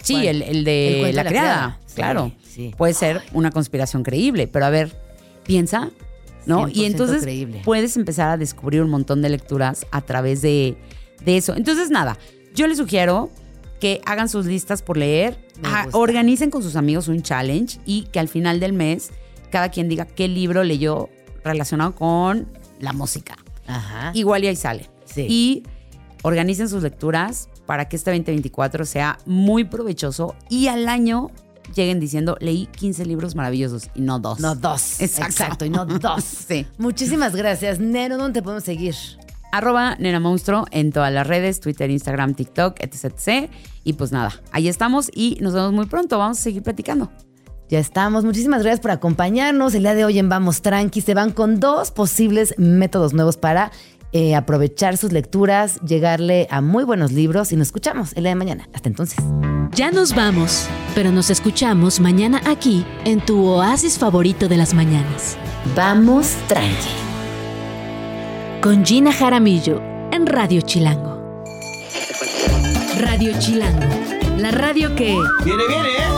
sí, el, el de la, criada.
Sí,
Claro.
sí.
Puede ser una conspiración creíble, pero a ver, piensa, ¿no? Y
100%
entonces
creíble.
puedes empezar a descubrir un montón de lecturas a través de, de eso. Entonces, nada, yo les sugiero que hagan sus listas por leer, ah,
gusta.
organicen con sus amigos un challenge y que al final del mes cada quien diga qué libro leyó relacionado con la música.
Ajá.
Igual y ahí sale.
Sí.
Y organicen sus lecturas para que este 2024 sea muy provechoso y al año lleguen diciendo, leí 15 libros maravillosos y no dos.
No dos.
Exacto.
Exacto. y no dos.
Sí.
Muchísimas gracias. Nero, ¿dónde te podemos seguir?
Arroba Nena Monstruo en todas las redes, Twitter, Instagram, TikTok, etc, etc. Y pues nada, ahí estamos y nos vemos muy pronto. Vamos a seguir platicando.
Ya estamos. Muchísimas gracias por acompañarnos. El día de hoy en Vamos Tranqui se van con dos posibles métodos nuevos para eh, aprovechar sus lecturas, llegarle a muy buenos libros y nos escuchamos el día de mañana. Hasta entonces.
Ya nos vamos, pero nos escuchamos mañana aquí en tu oasis favorito de las mañanas.
Vamos Tranqui.
Con Gina Jaramillo en Radio Chilango. Radio Chilango, la radio que...
Viene, viene, ¿eh?